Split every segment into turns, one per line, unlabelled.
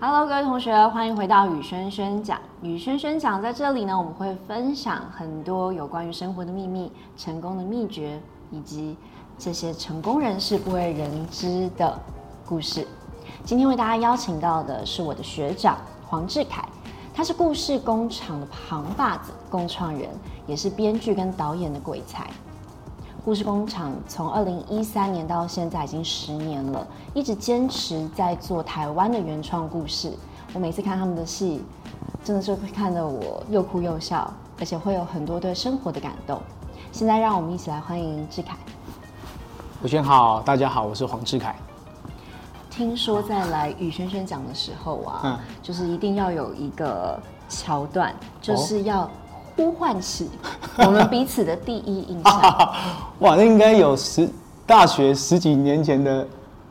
Hello，各位同学，欢迎回到雨轩轩讲。雨轩轩讲在这里呢，我们会分享很多有关于生活的秘密、成功的秘诀，以及这些成功人士不为人知的故事。今天为大家邀请到的是我的学长黄志凯，他是故事工厂的扛把子、共创人，也是编剧跟导演的鬼才。故事工厂从二零一三年到现在已经十年了，一直坚持在做台湾的原创故事。我每次看他们的戏，真的是会看得我又哭又笑，而且会有很多对生活的感动。现在让我们一起来欢迎志凯。
吴轩好，大家好，我是黄志凯。
听说在来宇轩轩讲的时候啊，嗯，就是一定要有一个桥段，就是要。呼唤起我们彼此的第一印象。
哇，那应该有十大学十几年前的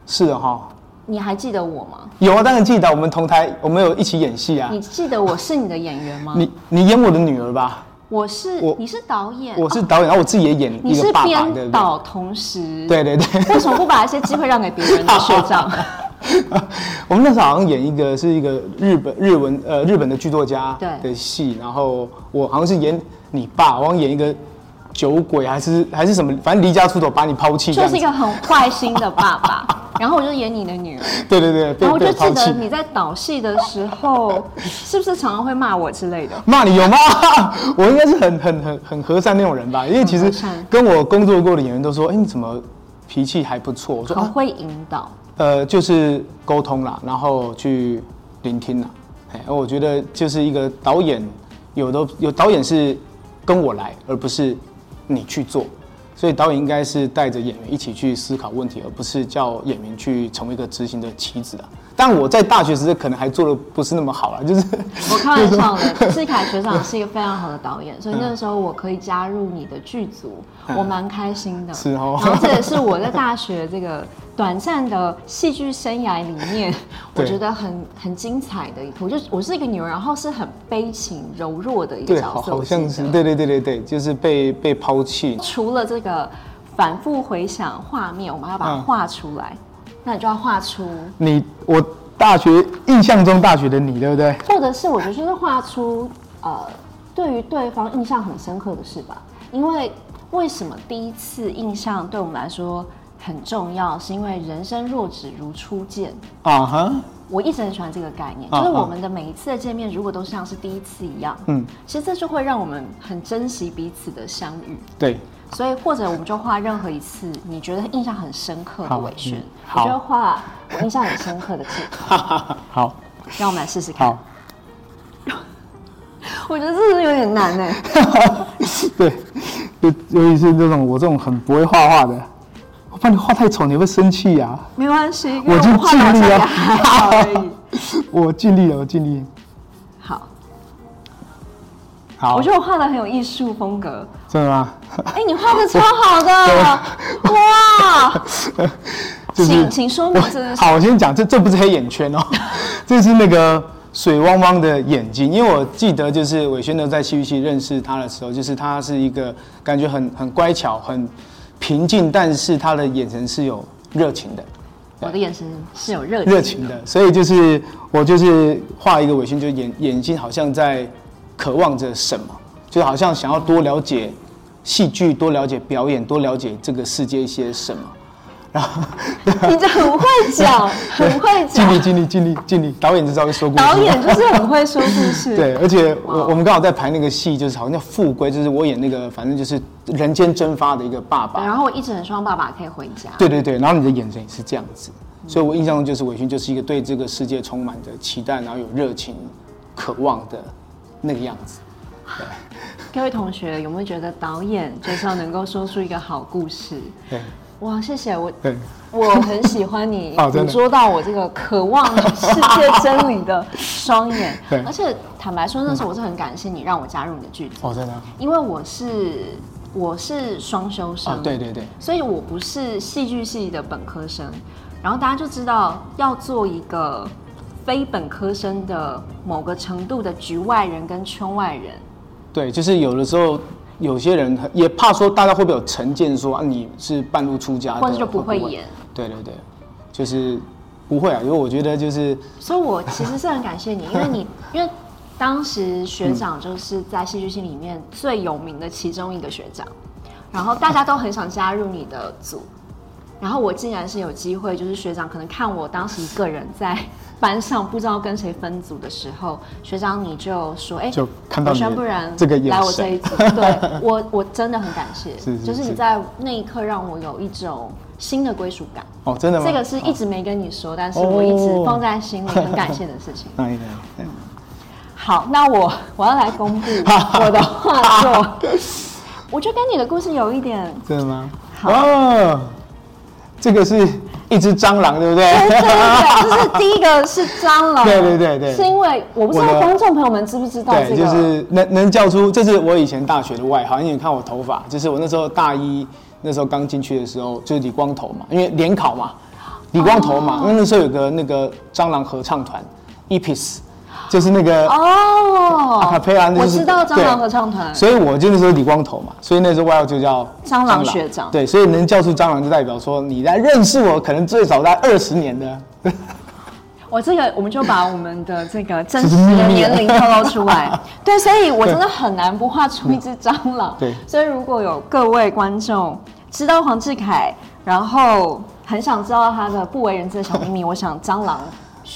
事了哈。
你还记得我吗？
有啊，当然记得。我们同台，我们有一起演戏啊。
你记得我是你的演员吗？
你你演我的女儿吧。
我是我，你是导演，
我是导演，然后我自己也演一个爸爸。
你是编导同时。
对对对。
为什么不把一些机会让给别人的学长？
我们那时候好像演一个是一个日本日文呃日本的剧作家的戏，然后我好像是演你爸，我好像演一个酒鬼还是还是什么，反正离家出走把你抛弃，
就是一个很坏心的爸爸。然后我就演你的女儿，
对对对，
然后我就记得你在导戏的时候，是不是常常会骂我之类的？
骂你有吗？我应该是很很很很和善那种人吧，因为其实跟我工作过的演员都说，哎，你怎么脾气还不错？我说
很会引导。
呃，就是沟通啦，然后去聆听啦。哎，我觉得就是一个导演，有的有导演是跟我来，而不是你去做。所以导演应该是带着演员一起去思考问题，而不是叫演员去成为一个执行的棋子啊。但我在大学时可能还做的不是那么好了，就是
我开玩笑的。志 凯学长是一个非常好的导演，所以那个时候我可以加入你的剧组，我蛮开心的。是哦。然后这也是我在大学这个短暂的戏剧生涯里面，我觉得很很精彩的一部。我就我是一个女儿，然后是很悲情柔弱的一个角色，
好像是对对对对对，就是被被抛弃。
除了这个反复回想画面，我们要把它画出来。那你就要画出
你我大学印象中大学的你，对不对？
或者是我觉得就是画出呃，对于对方印象很深刻的事吧。因为为什么第一次印象对我们来说很重要？是因为人生若只如初见啊哈。Uh huh. 我一直很喜欢这个概念，就是我们的每一次的见面，如果都像是第一次一样，嗯，其实这就会让我们很珍惜彼此的相遇。
对。
所以，或者我们就画任何一次你觉得印象很深刻的伟轩，我就画我印象很深刻的智凯。
好，
让我们来试试看。好 我觉得这是有点难哎。
对，尤尤其是这种我这种很不会画画的，我怕你画太丑，你会生气呀。
没关系，
我就尽力了。我尽力了，我尽力。
好好，我觉得我画的很有艺术风格。
真的吗？
哎、欸，你画的超好的，哇！就是、请请说明这
好，我先讲，这这不是黑眼圈哦，这是那个水汪汪的眼睛。因为我记得，就是伟轩呢在戏剧系认识他的时候，就是他是一个感觉很很乖巧、很平静，但是他的眼神是有热情的。
我的眼神是有热
热情的，所以就是我就是画一个伟轩，就眼眼睛好像在。渴望着什么，就好像想要多了解戏剧，多了解表演，多了解这个世界一些什么。然后
你就很会讲，很会讲，
尽力尽力尽力尽力。导演就知道说故事，
导演就是很会说故事。
对，而且我我们刚好在排那个戏，就是好像叫《复归》，就是我演那个，反正就是人间蒸发的一个爸爸。
然后我一直很希望爸爸可以回家。
对对对，然后你的眼神也是这样子，所以我印象中就是伟勋就是一个对这个世界充满着期待，然后有热情、渴望的。那个样子，对。
各位同学有没有觉得导演就是要能够说出一个好故事？对，哇，谢谢我，对，我很喜欢你 捕捉到我这个渴望世界真理的双眼。对，而且坦白说，那时候我是很感谢你让我加入你的剧组。哦，真的。因为我是我是双修生，对对对，所以我不是戏剧系的本科生。然后大家就知道要做一个。非本科生的某个程度的局外人跟圈外人，
对，就是有的时候有些人也怕说大家会不会有成见说啊，你是半路出家的，
或者就不会演。
对对对，就是不会啊，因为我觉得就是，
所以我其实是很感谢你，因为你因为当时学长就是在戏剧系里面最有名的其中一个学长，然后大家都很想加入你的组，然后我竟然是有机会，就是学长可能看我当时一个人在班上不知道跟谁分组的时候，学长你就说，哎、欸，
就看到你
不然
这个
来我这一组，对 我我真的很感谢，
是是是
就是你在那一刻让我有一种新的归属感。
哦，真的吗？
这个是一直没跟你说，但是我一直放在心里，很感谢的事情。
那应该。
好，那我我要来公布 我的画作。我觉得跟你的故事有一点。
真的吗？
好。
哦，这个是一只蟑螂，对不对？
对对对，就是第一个是蟑螂。
对对对对。
是因为我不知道观众朋友们知不知道这个？
对，就是能能叫出，这是我以前大学的外号。因为你看我头发，就是我那时候大一那时候刚进去的时候，就是理光头嘛，因为联考嘛，理光头嘛。因为那时候有个那个蟑螂合唱团，EPIS。就是那个哦，阿卡佩拉，我
知道蟑螂合唱团，
所以我就那时候理光头嘛，所以那时候外号就叫
蟑螂学长。
对，所以能叫出蟑螂，就代表说你来认识我，可能最少在二十年的。
我这个，我们就把我们的这个真实的年龄透露出来。对，所以我真的很难不画出一只蟑螂。
对，
所以如果有各位观众知道黄智凯，然后很想知道他的不为人知的小秘密，我想蟑螂。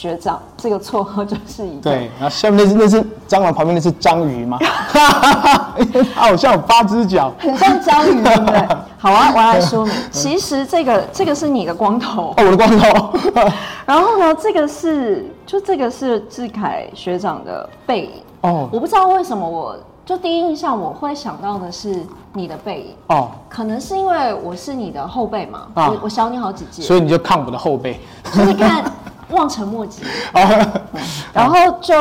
学长，这个绰号就是一个。
对，然后下面那是那是蟑螂，旁边那是章鱼吗？它 好像有八只脚，
很像章鱼，对不对？好啊，我要来说明，其实这个这个是你的光头，
哦，我的光头。
然后呢，这个是就这个是志凯学长的背影。
哦，
我不知道为什么，我就第一印象我会想到的是你的背影。
哦，可
能是因为我是你的后辈嘛，我我小你好几届，
所以你就看我的后辈，
就是看。望尘莫及，然后就，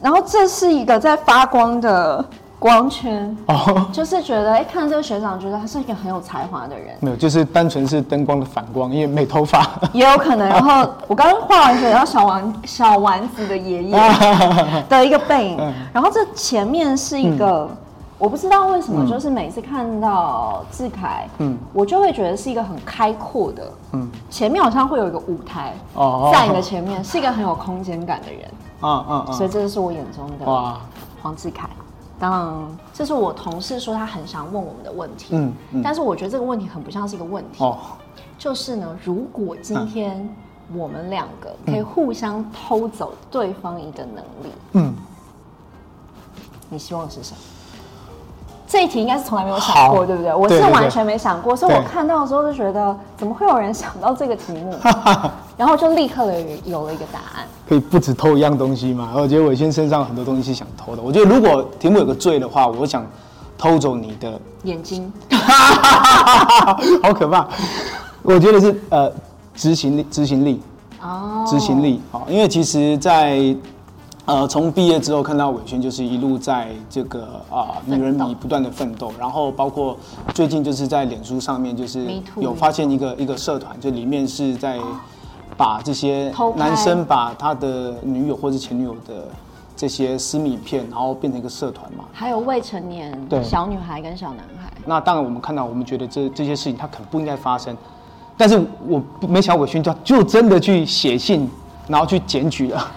然后这是一个在发光的光圈，哦，就是觉得哎，看这个学长，觉得他是一个很有才华的人。
没有，就是单纯是灯光的反光，因为没头发
也有可能。然后我刚刚画完，然后小丸小丸子的爷爷 的一个背影，然后这前面是一个。我不知道为什么，就是每次看到志凯，嗯，我就会觉得是一个很开阔的，嗯，前面好像会有一个舞台，哦，在你的前面是一个很有空间感的人，嗯嗯，所以这就是我眼中的哇，黄志凯。当然，这是我同事说他很想问我们的问题，嗯，但是我觉得这个问题很不像是一个问题，哦，就是呢，如果今天我们两个可以互相偷走对方一个能力，嗯，你希望是什么？这一题应该是从来没有想过，对不对？我是完全没想过，所以我看到的时候就觉得，怎么会有人想到这个题目？然后就立刻的有了一个答案。
可以不止偷一样东西嘛？我觉得伟轩身上很多东西是想偷的。我觉得如果题目有个罪的话，我想偷走你的
眼睛，
好可怕。我觉得是呃执行力，执行力哦，执行力好，因为其实，在。呃，从毕业之后看到伟轩就是一路在这个啊、呃、女人迷不断的奋斗，然后包括最近就是在脸书上面就是有发现一个一个社团，就里面是在把这些男生把他的女友或者前女友的这些私密影片，然后变成一个社团嘛，
还有未成年对。小女孩跟小男孩。
那当然我们看到，我们觉得这这些事情他可能不应该发生，但是我没想到伟轩就就真的去写信，然后去检举了。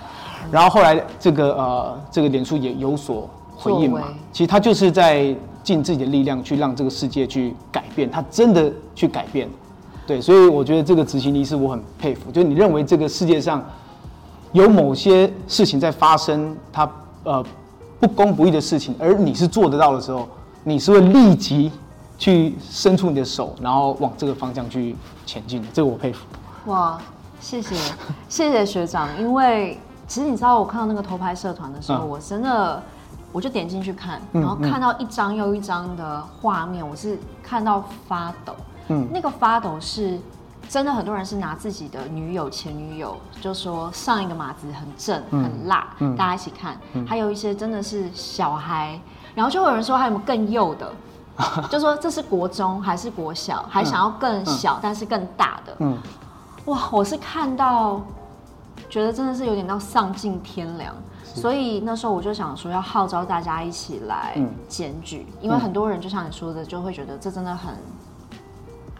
然后后来这个呃，这个脸书也有所回应嘛。其实他就是在尽自己的力量去让这个世界去改变，他真的去改变，对。所以我觉得这个执行力是我很佩服。就你认为这个世界上有某些事情在发生，它呃不公不义的事情，而你是做得到的时候，你是会立即去伸出你的手，然后往这个方向去前进的。这个我佩服。
哇，谢谢谢谢学长，因为。其实你知道，我看到那个偷拍社团的时候，嗯、我真的我就点进去看，然后看到一张又一张的画面，我是看到发抖。嗯，那个发抖是真的，很多人是拿自己的女友、前女友，就说上一个马子很正、很辣，嗯、大家一起看。嗯、还有一些真的是小孩，然后就会有人说还有没有更幼的，就说这是国中还是国小，还想要更小、嗯、但是更大的。嗯，哇，我是看到。觉得真的是有点到丧尽天良，所以那时候我就想说要号召大家一起来检举，因为很多人就像你说的，就会觉得这真的很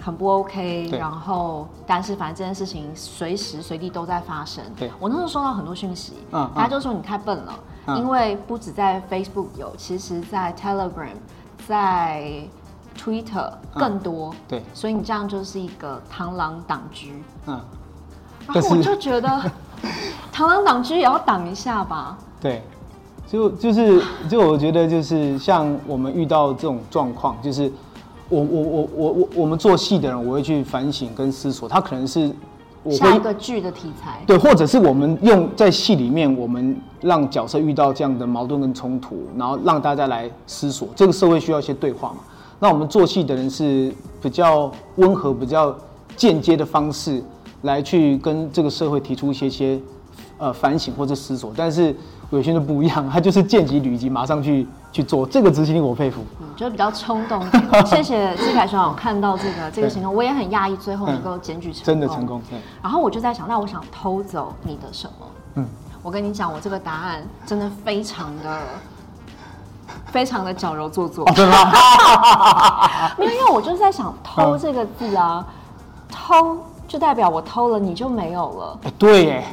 很不 OK，然后但是反正这件事情随时随地都在发生。
对。
我那时候收到很多讯息，
嗯
大家就说你太笨了，
嗯。
因为不止在 Facebook 有，其实在 Telegram，在 Twitter 更多。
嗯。对。
所以你这样就是一个螳螂挡车。
嗯，
然后我就觉得螳螂挡车也要挡一下吧。
对，就就是就我觉得就是像我们遇到这种状况，就是我我我我我我们做戏的人，我会去反省跟思索，他可能是我
下一
会
个剧的题材。
对，或者是我们用在戏里面，我们让角色遇到这样的矛盾跟冲突，然后让大家来思索，这个社会需要一些对话嘛。那我们做戏的人是比较温和、比较间接的方式来去跟这个社会提出一些些呃反省或者思索，但是有些人不一样，他就是见机履机，马上去去做，这个执行力我佩服。
嗯，就是比较冲动。谢谢志凯学长，我看到这个这个行动，我也很讶异，最后能够检举成功，
真的成功。对，
然后我就在想，那我想偷走你的什么？
嗯，
我跟你讲，我这个答案真的非常的。非常的矫揉做作？没有，因为我就是在想“偷”这个字啊，偷就代表我偷了，你就没有了。
哎，对耶。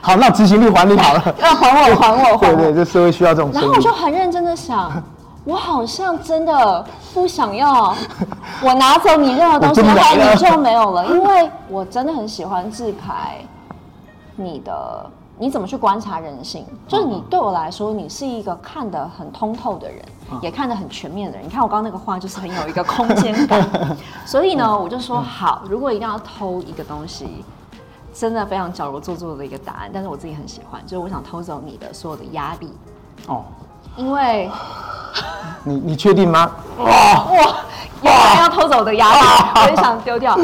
好，那执行力还你好了，
要 还我，还我，还我。
对对，这社会需要这种。
然后我就很认真的想，我好像真的不想要，我拿走你任何东西的话，你就没有了，因为我真的很喜欢志凯，你的。你怎么去观察人性？就是你对我来说，你是一个看得很通透的人，也看得很全面的人。你看我刚刚那个话，就是很有一个空间感。所以呢，我就说好，如果一定要偷一个东西，真的非常矫揉做作的一个答案，但是我自己很喜欢，就是我想偷走你的所有的压力。哦，因为
你你确定吗？
哇哇，要偷走我的压力，我也想丢掉。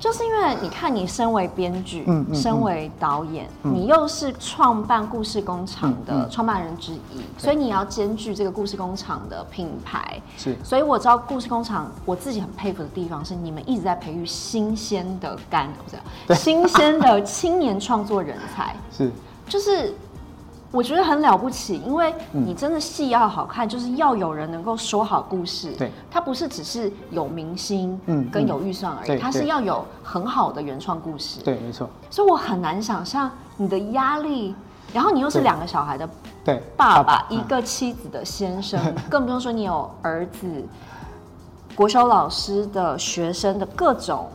就是因为你看，你身为编剧，嗯，嗯，身为导演，嗯、你又是创办故事工厂的创办人之一，所以你要兼具这个故事工厂的品牌。
是，
所以我知道故事工厂，我自己很佩服的地方是，你们一直在培育新鲜的干，不是对。新鲜的青年创作人才。
是，
就是。我觉得很了不起，因为你真的戏要好看，嗯、就是要有人能够说好故事。
对，
它不是只是有明星，嗯，跟有预算而已，它是要有很好的原创故事。
对，没错。
所以我很难想象你的压力，然后你又是两个小孩的
对
爸爸，一个妻子的先生，更不用说你有儿子。国修老师的学生的各种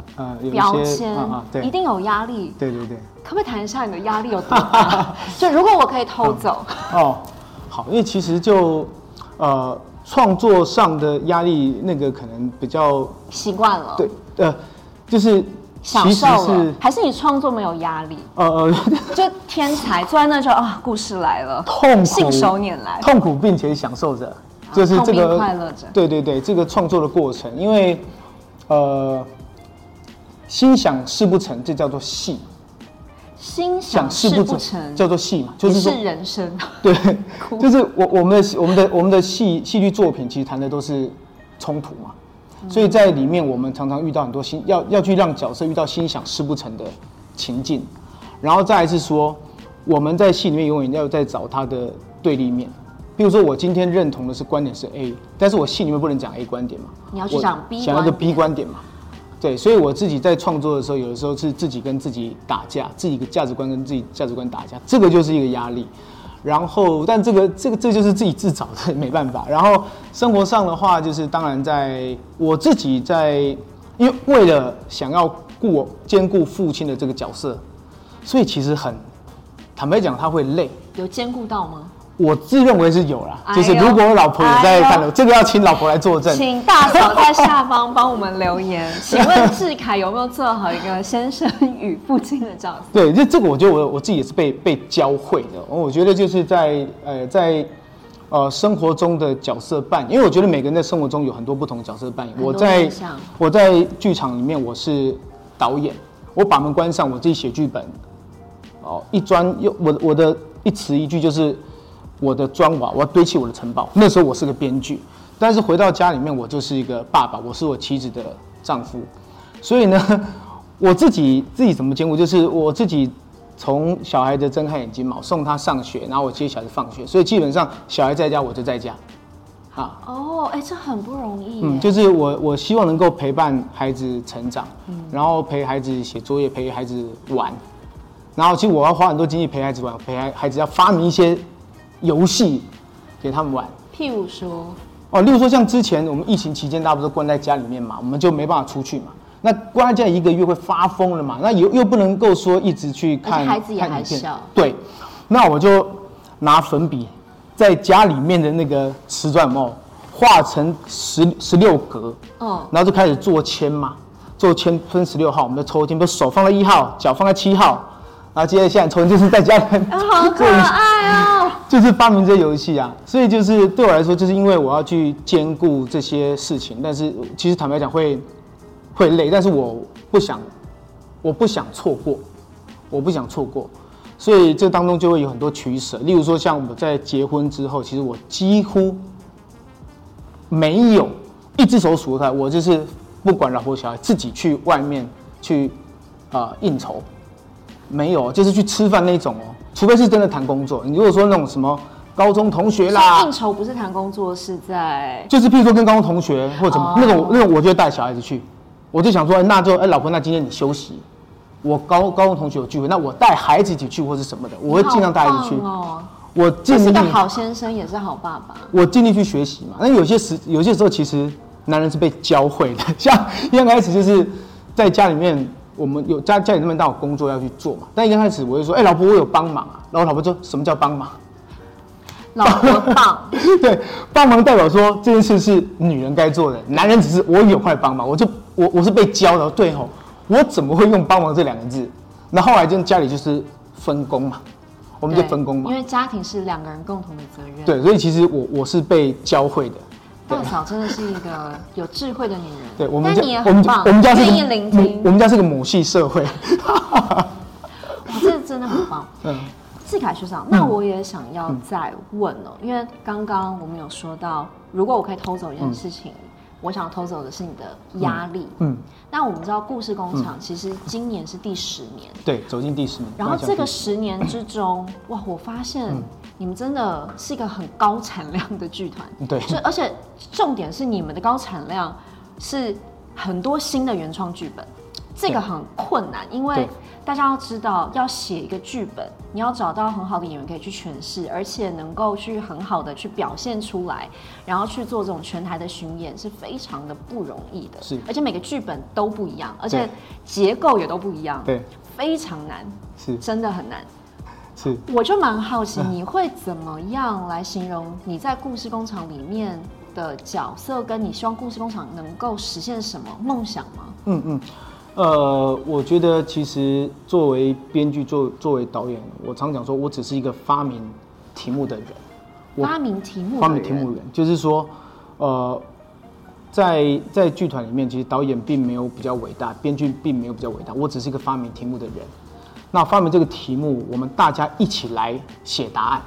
标签，一定有压力。
对对对，
可不可以谈一下你的压力有多大？就如果我可以偷走
哦，好，因为其实就呃创作上的压力，那个可能比较
习惯了。
对，呃，就是
享受了，还是你创作没有压力？呃呃，就天才坐在那就啊，故事来了，
痛苦
信手拈来，
痛苦并且享受着。就是这个
快乐着，
对对对，这个创作的过程，因为，呃，心想事不成，这叫做戏。
心想事不成
叫做戏嘛，就是说
人生。
对，就是我我们的我们的我们的戏戏剧作品，其实谈的都是冲突嘛，所以在里面我们常常遇到很多心要要去让角色遇到心想事不成的情境，然后再来是说我们在戏里面永远要在找他的对立面。比如说，我今天认同的是观点是 A，但是我戏里面不能讲 A 观点嘛，
你要去讲 B，
想要个 B 观点嘛，对，所以我自己在创作的时候，有的时候是自己跟自己打架，自己的价值观跟自己价值观打架，这个就是一个压力。然后，但这个这个这就是自己自找的，没办法。然后生活上的话，就是当然在我自己在，因为为了想要顾兼顾父亲的这个角色，所以其实很坦白讲，他会累。
有兼顾到吗？
我自认为是有啦，就是如果我老婆也在看的，这个要请老婆来作证。
请大嫂在下方帮我们留言，请问志凯有没有做好一个先生与父亲的角色？
对，这这个我觉得我我自己也是被被教会的。我觉得就是在呃在呃生活中的角色扮演，因为我觉得每个人在生活中有很多不同的角色扮演。我在我在剧场里面我是导演，我把门关上，我自己写剧本。哦，一砖又我我的一词一句就是。我的砖瓦，我要堆砌我的城堡。那时候我是个编剧，但是回到家里面，我就是一个爸爸，我是我妻子的丈夫。所以呢，我自己自己怎么兼顾，就是我自己从小孩子睁开眼睛嘛，送他上学，然后我接小孩子放学，所以基本上小孩在家我就在家。啊。
哦，哎，这很不容易。
嗯，就是我我希望能够陪伴孩子成长，嗯，然后陪孩子写作业，陪孩子玩。然后其实我要花很多精力陪孩子玩，陪孩孩子要发明一些游戏给他们玩。
譬如说，
哦，例如说像之前我们疫情期间，大家不是关在家里面嘛，我们就没办法出去嘛。那关在家一个月会发疯了嘛？那又又不能够说一直去看，
孩子也还小。
对，那我就拿粉笔在家里面的那个瓷砖哦，画成十十六格，嗯，然后就开始做签嘛，做签分十六号，我们的抽签，不手放在一号，脚放在七号。然后接着下来抽就是在家里，
好可爱哦！
就是发明这游戏啊，所以就是对我来说，就是因为我要去兼顾这些事情，但是其实坦白讲会会累，但是我不想，我不想错过，我不想错过，所以这当中就会有很多取舍。例如说，像我在结婚之后，其实我几乎没有一只手数得开，我就是不管老婆小孩，自己去外面去啊、呃、应酬。没有，就是去吃饭那种哦，除非是真的谈工作。你如果说那种什么高中同学啦，
应酬不是谈工作，是在
就是譬如说跟高中同学或者什么、oh. 那种那种，我就带小孩子去，我就想说，那就哎老婆，那今天你休息，我高高中同学有聚会，那我带孩子一起去或是什么的，我会尽量带孩子去。
哦，
我尽力。是个
好先生，也是好爸爸。
我尽力去学习嘛。那有些时有些时候，其实男人是被教会的，像一开始就是在家里面。我们有家家里那么大有工作要去做嘛，但一开始我就说，哎、欸，老婆，我有帮忙啊。然后老婆说，什么叫帮忙？
老婆帮，
对，帮忙代表说这件事是女人该做的，男人只是我有块帮忙，我就我我是被教的，对吼，我怎么会用帮忙这两个字？那后来就家里就是分工嘛，我们就分工嘛，
因为家庭是两个人共同的责任。
对，所以其实我我是被教会的。
大嫂真的是一个有智慧的女人。
对，我们家我们我们家是我们家是个母系社会。
哇，这真的很棒。嗯，志凯学长，那我也想要再问哦，嗯、因为刚刚我们有说到，如果我可以偷走一件事情，嗯、我想偷走的是你的压力。嗯。嗯，那我们知道故事工厂其实今年是第十年。
对，走进第十年。
然后这个十年之中，哇，我发现。嗯你们真的是一个很高产量的剧团，
对，
所以而且重点是你们的高产量是很多新的原创剧本，这个很困难，因为大家要知道，要写一个剧本，你要找到很好的演员可以去诠释，而且能够去很好的去表现出来，然后去做这种全台的巡演是非常的不容易的，
是，
而且每个剧本都不一样，而且结构也都不一样，对，非常难，
是，
真的很难。
是，
我就蛮好奇，你会怎么样来形容你在故事工厂里面的角色，跟你希望故事工厂能够实现什么梦想吗？
嗯嗯，呃，我觉得其实作为编剧，作作为导演，我常讲说，我只是一个发明题目的人。
发明题目，
发明题目人，就是说，呃，在在剧团里面，其实导演并没有比较伟大，编剧并没有比较伟大，我只是一个发明题目的人。那发明这个题目，我们大家一起来写答案，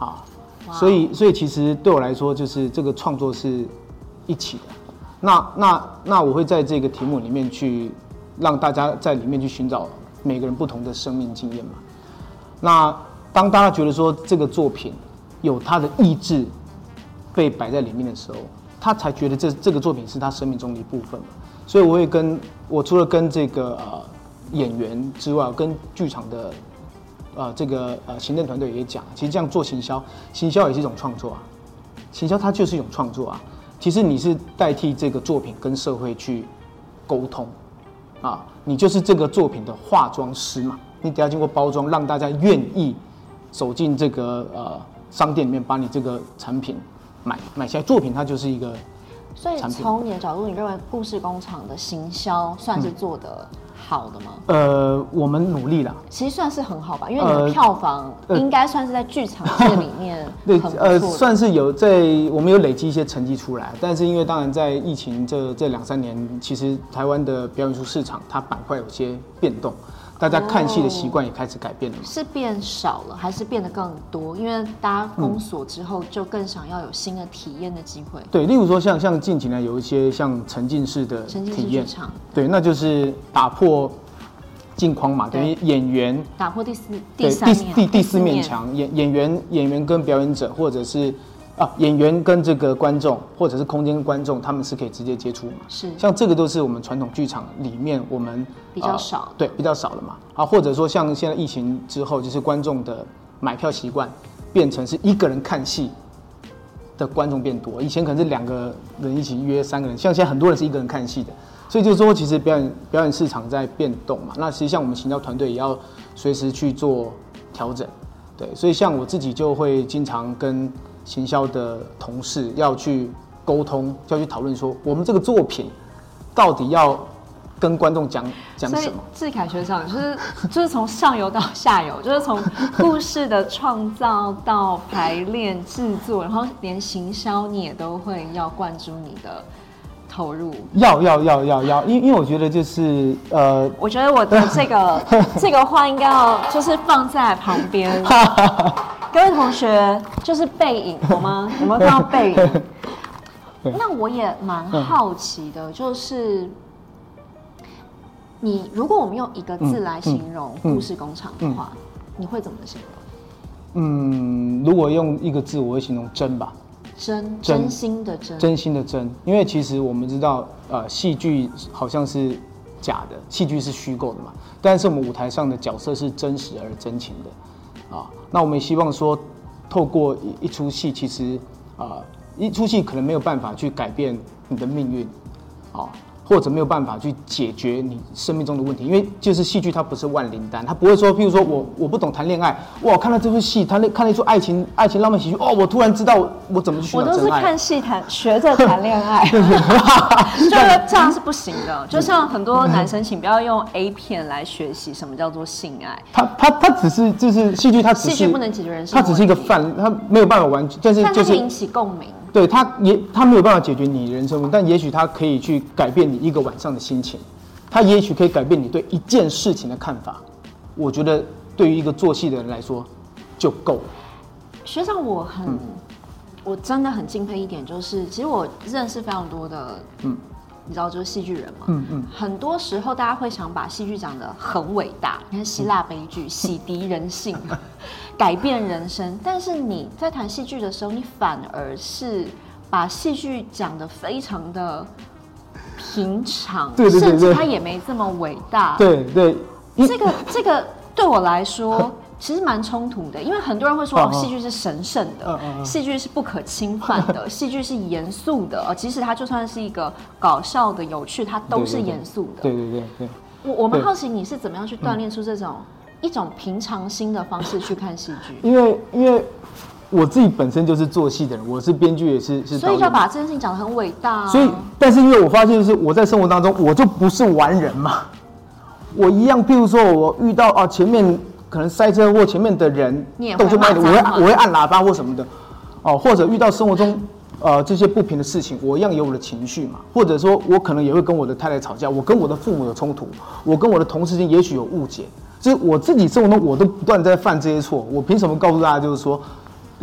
啊，所以所以其实对我来说，就是这个创作是一起的。那那那我会在这个题目里面去让大家在里面去寻找每个人不同的生命经验嘛。那当大家觉得说这个作品有他的意志被摆在里面的时候，他才觉得这这个作品是他生命中的一部分嘛。所以我会跟我除了跟这个呃。演员之外，跟剧场的，呃，这个呃行政团队也讲，其实这样做行销，行销也是一种创作啊，行销它就是一种创作啊。其实你是代替这个作品跟社会去沟通，啊，你就是这个作品的化妆师嘛，你得要经过包装，让大家愿意走进这个呃商店里面，把你这个产品买买下来。作品它就是一个，
所以从你的角度，你认为故事工厂的行销算是做的？嗯好的吗？
呃，我们努力了，
其实算是很好吧，因为你的票房应该算是在剧场界里面
对，呃，算是有在我们有累积一些成绩出来，但是因为当然在疫情这这两三年，其实台湾的表演艺术市场它板块有些变动。大家看戏的习惯也开始改变了吗？
是变少了还是变得更多？因为大家封锁之后，就更想要有新的体验的机会。
对，例如说像像近几年有一些像沉浸式的体验，对，那就是打破镜框嘛，等于演员
打破第四第三
第第第四面墙，演演员演员跟表演者或者是啊，演员跟这个观众或者是空间观众，他们是可以直接接触嘛？
是，
像这个都是我们传统剧场里面我们
比较少、呃，
对，比较少了嘛。啊，或者说像现在疫情之后，就是观众的买票习惯变成是一个人看戏的观众变多，以前可能是两个人一起约三个人，像现在很多人是一个人看戏的，所以就是说其实表演表演市场在变动嘛。那实际上我们行销团队也要随时去做调整，对，所以像我自己就会经常跟。行销的同事要去沟通，要去讨论说，我们这个作品到底要跟观众讲讲什么？
志凯学长就是就是从上游到下游，就是从故事的创造到排练制作，然后连行销你也都会要灌注你的投入。
要要要要要，因因为我觉得就是呃，
我觉得我的这个 这个话应该要就是放在旁边。各位同学，就是背影好吗？有没有看到背影？那我也蛮好奇的，就是你如果我们用一个字来形容故事工厂的话，你会怎么形容？
嗯，如果用一个字，我会形容真吧。
真，真心的真，
真心的真。因为其实我们知道，呃，戏剧好像是假的，戏剧是虚构的嘛。但是我们舞台上的角色是真实而真情的。那我们也希望说，透过一一出戏，其实啊，一出戏可能没有办法去改变你的命运，啊。或者没有办法去解决你生命中的问题，因为就是戏剧，它不是万灵丹，它不会说，譬如说我我不懂谈恋爱，哇，看到这部戏，他那看了一出爱情爱情浪漫喜剧，哦，我突然知道我怎么去寻找真爱。
我都是看戏谈学着谈恋爱，就是这样是不行的。就像很多男生，请不要用 A 片来学习什么叫做性爱。
他他他只是就是戏剧，它只是
戏剧不能解决人生，
它只是一个范，它没有办法完全，但是就是
引起共鸣。
对，他也他没有办法解决你人生问题，但也许他可以去改变你一个晚上的心情，他也许可以改变你对一件事情的看法。我觉得对于一个做戏的人来说就够了。
学长，我很，嗯、我真的很敬佩一点，就是其实我认识非常多的，嗯，你知道就是戏剧人嘛，嗯嗯，很多时候大家会想把戏剧讲得很伟大，你看希腊悲剧 洗涤人性。改变人生，但是你在谈戏剧的时候，你反而是把戏剧讲得非常的平常，
对对对对，
甚至它也没这么伟大。
对对，
这个 这个对我来说 其实蛮冲突的，因为很多人会说哦，戏剧是神圣的，戏剧是不可侵犯的，戏剧是严肃的，呃，即使它就算是一个搞笑的、有趣，它都是严肃的。
对对对对，
我我们好奇你是怎么样去锻炼出这种。一种平常心的方式去看戏剧，
因为因为我自己本身就是做戏的人，我是编剧也是是，
所以就要把这件事情讲得很伟大啊。
所以，但是因为我发现就是我在生活当中我就不是完人嘛，我一样，譬如说我遇到啊前面可能塞车或前面的人动就慢的，我会我会按喇叭或什么的，哦，或者遇到生活中呃这些不平的事情，我一样有我的情绪嘛，或者说我可能也会跟我的太太吵架，我跟我的父母有冲突，我跟我的同事间也许有误解。其实我自己生活中，我都不断在犯这些错。我凭什么告诉大家，就是说，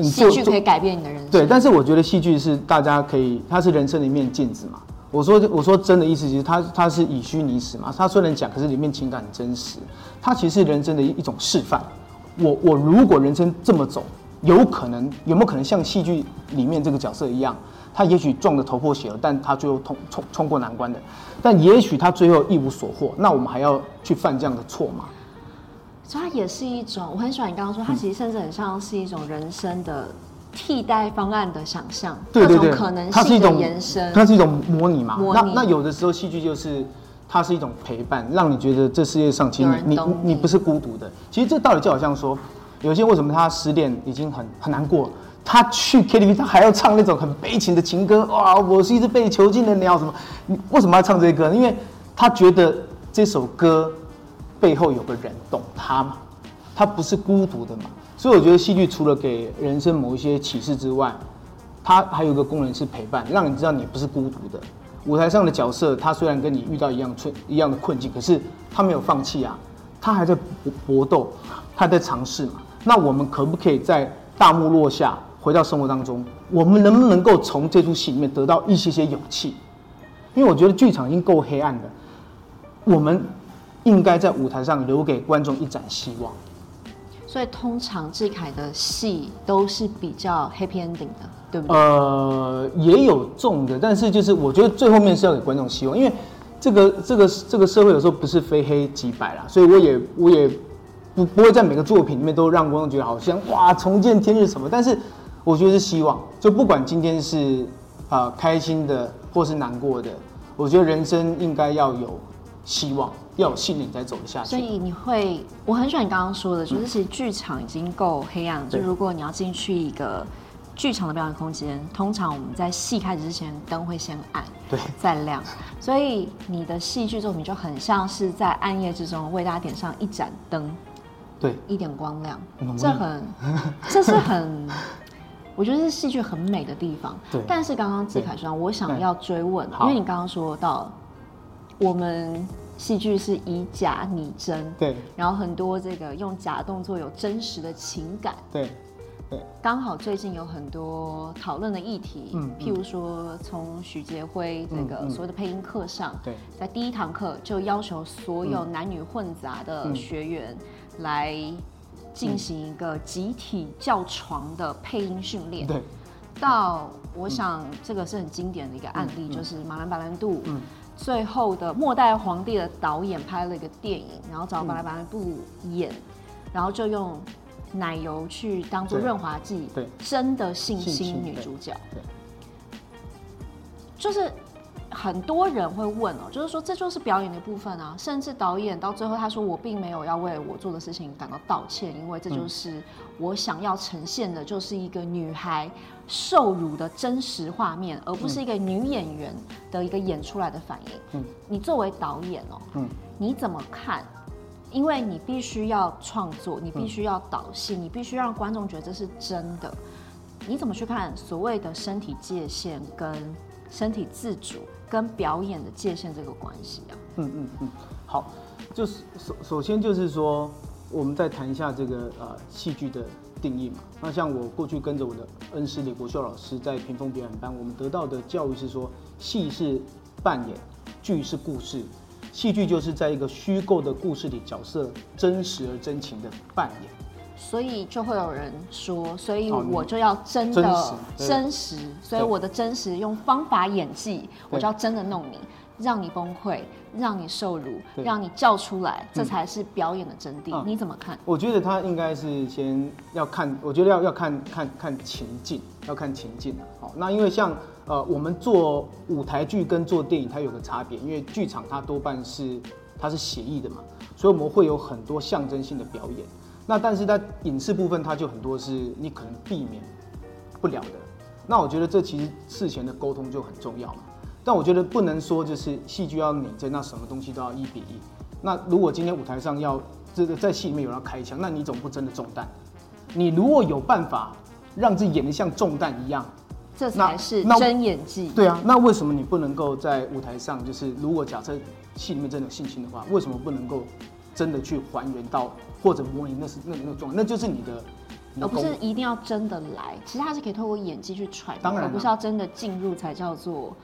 戏剧可以改变你的人生？
对，但是我觉得戏剧是大家可以，它是人生的一面镜子嘛。我说，我说真的意思，其实它它是以虚拟实嘛。它虽然讲，可是里面情感很真实。它其实是人生的一一种示范。我我如果人生这么走，有可能有没有可能像戏剧里面这个角色一样，他也许撞得头破血流，但他最后通冲冲过难关的。但也许他最后一无所获，那我们还要去犯这样的错吗？
所以它也是一种，我很喜欢你刚刚说，它其实甚至很像是一种人生的替代方案的想象，对对可能性的延伸，
它是一种模拟嘛。
模拟。
那那有的时候戏剧就是它是一种陪伴，让你觉得这世界上其实你你你，你不是孤独的。其实这道理就好像说，有些为什么他失恋已经很很难过，他去 KTV 他还要唱那种很悲情的情歌，哇，我是一只被囚禁的鸟什么？你为什么要唱这些歌？因为他觉得这首歌。背后有个人懂他嘛，他不是孤独的嘛，所以我觉得戏剧除了给人生某一些启示之外，它还有一个功能是陪伴，让你知道你不是孤独的。舞台上的角色，他虽然跟你遇到一样困一样的困境，可是他没有放弃啊，他还在搏斗，他在尝试嘛。那我们可不可以在大幕落下，回到生活当中，我们能不能够从这出戏里面得到一些些勇气？因为我觉得剧场已经够黑暗的，我们。应该在舞台上留给观众一盏希望，
所以通常志凯的戏都是比较 happy ending 的。对不对？
呃，也有重的，但是就是我觉得最后面是要给观众希望，因为这个这个这个社会有时候不是非黑即白啦，所以我也我也不不会在每个作品里面都让观众觉得好像哇重见天日什么，但是我觉得是希望，就不管今天是啊、呃、开心的或是难过的，我觉得人生应该要有希望。要有信念才走得下去。
所以你会，我很喜欢你刚刚说的，就是其实剧场已经够黑暗了。就如果你要进去一个剧场的表演空间，通常我们在戏开始之前灯会先暗，
对，
再亮。所以你的戏剧作品就很像是在暗夜之中为大家点上一盏灯，
对，
一点光亮。这很，这是很，我觉得是戏剧很美的地方。
对。
但是刚刚智凯说，我想要追问，因为你刚刚说到我们。戏剧是以假拟真，
对，
然后很多这个用假动作有真实的情感，
对，对，
刚好最近有很多讨论的议题，嗯，譬如说从许杰辉这个所谓的配音课上，对，在第一堂课就要求所有男女混杂的学员来进行一个集体叫床的配音训练，对，到我想这个是很经典的一个案例，就是马兰·白兰度，嗯。最后的末代皇帝的导演拍了一个电影，然后找巴拉巴拉布演，嗯，然后就用奶油去当做润滑剂，对，真的信心女主角，对，对，就是。很多人会问哦，就是说这就是表演的部分啊，甚至导演到最后他说，我并没有要为我做的事情感到道歉，因为这就是我想要呈现的，就是一个女孩受辱的真实画面，而不是一个女演员的一个演出来的反应。嗯，你作为导演哦，嗯，你怎么看？因为你必须要创作，你必须要导戏，你必须让观众觉得这是真的。你怎么去看所谓的身体界限跟身体自主？跟表演的界限这个关系啊，
嗯嗯嗯，好，就是首首先就是说，我们再谈一下这个呃戏剧的定义嘛。那像我过去跟着我的恩师李国秀老师在屏风表演班，我们得到的教育是说，戏是扮演，剧是故事，戏剧就是在一个虚构的故事里，角色真实而真情的扮演。
所以就会有人说，所以我就要真的真实，真实，所以我的真实用方法演技，我就要真的弄你，让你崩溃，让你受辱，让你叫出来，这才是表演的真谛。嗯、你怎么看？
我觉得他应该是先要看，我觉得要要看看看情境，要看情境。好，那因为像呃，我们做舞台剧跟做电影，它有个差别，因为剧场它多半是它是写意的嘛，所以我们会有很多象征性的表演。那但是在影视部分，它就很多是你可能避免不了的。那我觉得这其实事前的沟通就很重要嘛。但我觉得不能说就是戏剧要拟真，那什么东西都要一比一。那如果今天舞台上要这个在戏里面有人要开枪，那你总不真的中弹。你如果有办法让自己演得像中弹一样，
这才是真演技。
对啊，那为什么你不能够在舞台上，就是如果假设戏里面真的有性侵的话，为什么不能够真的去还原到？或者模拟那是那那状态，那就是你的，
而不是一定要真的来。其实它是可以透过演技去揣摩，而不是要真的进入才叫做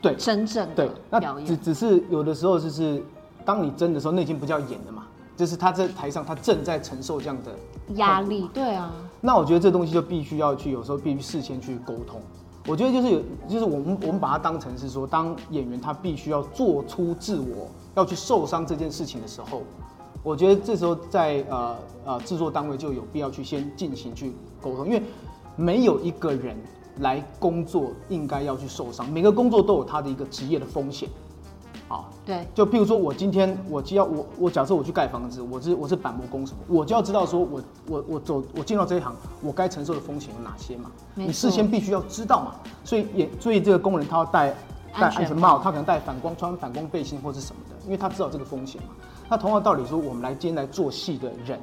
对真正的表演。
只只是有的时候就是，当你真的时候，那已经不叫演了嘛，就是他在台上他正在承受这样的
压力。对啊，
那我觉得这东西就必须要去，有时候必须事先去沟通。我觉得就是有，就是我们我们把它当成是说，当演员他必须要做出自我要去受伤这件事情的时候。我觉得这时候在呃呃制作单位就有必要去先进行去沟通，因为没有一个人来工作应该要去受伤，每个工作都有他的一个职业的风险，啊，
对，
就譬如说我今天我就要我我假设我去盖房子，我是我是板模工什么，我就要知道说我我我走我进到这一行，我该承受的风险有哪些嘛？你事先必须要知道嘛，所以也所以这个工人他要戴戴安全帽，他可能戴反光穿反光背心或是什么的，因为他知道这个风险嘛。那同样道理说，我们来今天来做戏的人，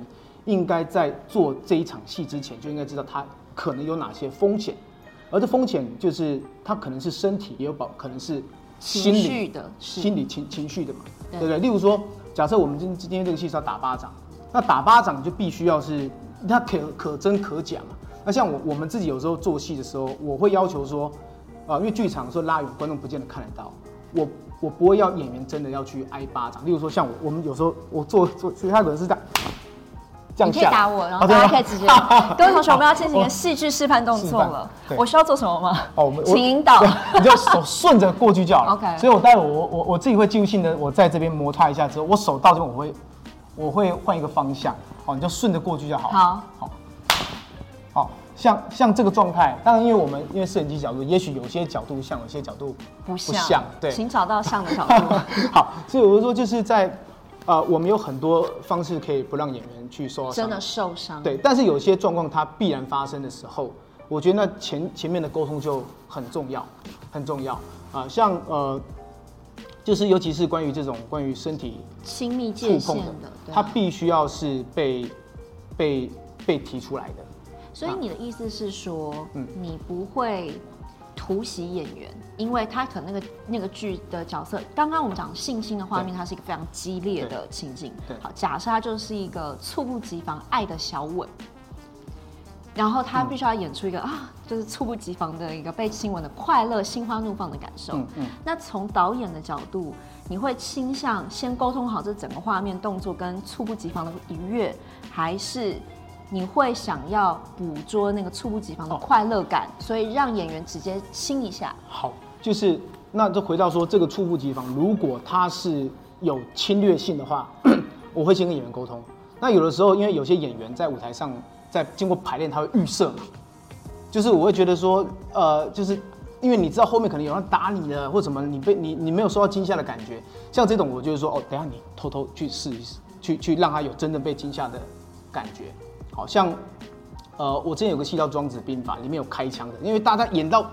应该在做这一场戏之前，就应该知道他可能有哪些风险，而这风险就是他可能是身体也有保，可能是心理
的、
心理情情绪的嘛，对不对？例如说，假设我们今今天这个戏是要打巴掌，那打巴掌就必须要是它可可真可假嘛。那像我我们自己有时候做戏的时候，我会要求说，啊，因为剧场说拉远，观众不见得看得到，我。我不会要演员真的要去挨巴掌，例如说像我，我们有时候我做做，其实他可能是这样，这样
你可以打我，然后大家可以直接。哦、各位同学，我们要进行一个戏剧示范动作了。我需要做什么吗？哦，我们 请引导。
你就手 顺着过去就好了。
OK。
所以我待会我我我自己会记录性的，我在这边摩擦一下之后，我手到这边我会我会换一个方向。哦，你就顺着过去就好。
好。
好。好，像像这个状态，当然因为我们因为摄影机角度，也许有些角度像，有些角度不像。不像。对。
请找到像的角度。
好，所以我就说就是在。呃，我们有很多方式可以不让演员去受伤，
真的受伤。
对，但是有些状况它必然发生的时候，我觉得那前前面的沟通就很重要，很重要啊、呃。像呃，就是尤其是关于这种关于身体
亲密界限的，
它必须要是被被被提出来的。
所以你的意思是说，嗯，你不会。突袭演员，因为他可能那个那个剧的角色，刚刚我们讲性侵的画面，它是一个非常激烈的情景。对，好，假设他就是一个猝不及防爱的小吻，然后他必须要演出一个、嗯、啊，就是猝不及防的一个被亲吻的快乐、心花怒放的感受。嗯嗯。那从导演的角度，你会倾向先沟通好这整个画面动作跟猝不及防的愉悦，还是？你会想要捕捉那个猝不及防的快乐感，哦，所以让演员直接亲一下。
好，就是那就回到说这个猝不及防，如果他是有侵略性的话，我会先跟演员沟通。那有的时候，因为有些演员在舞台上，在经过排练，他会预设嘛，就是我会觉得说，呃，就是因为你知道后面可能有人打你了，或什么，你被你你没有受到惊吓的感觉，像这种，我就是说，哦，等下你偷偷去试一试，去去让他有真正被惊吓的感觉。好像，呃，我之前有个戏叫《庄子兵法》，里面有开枪的，因为大家演到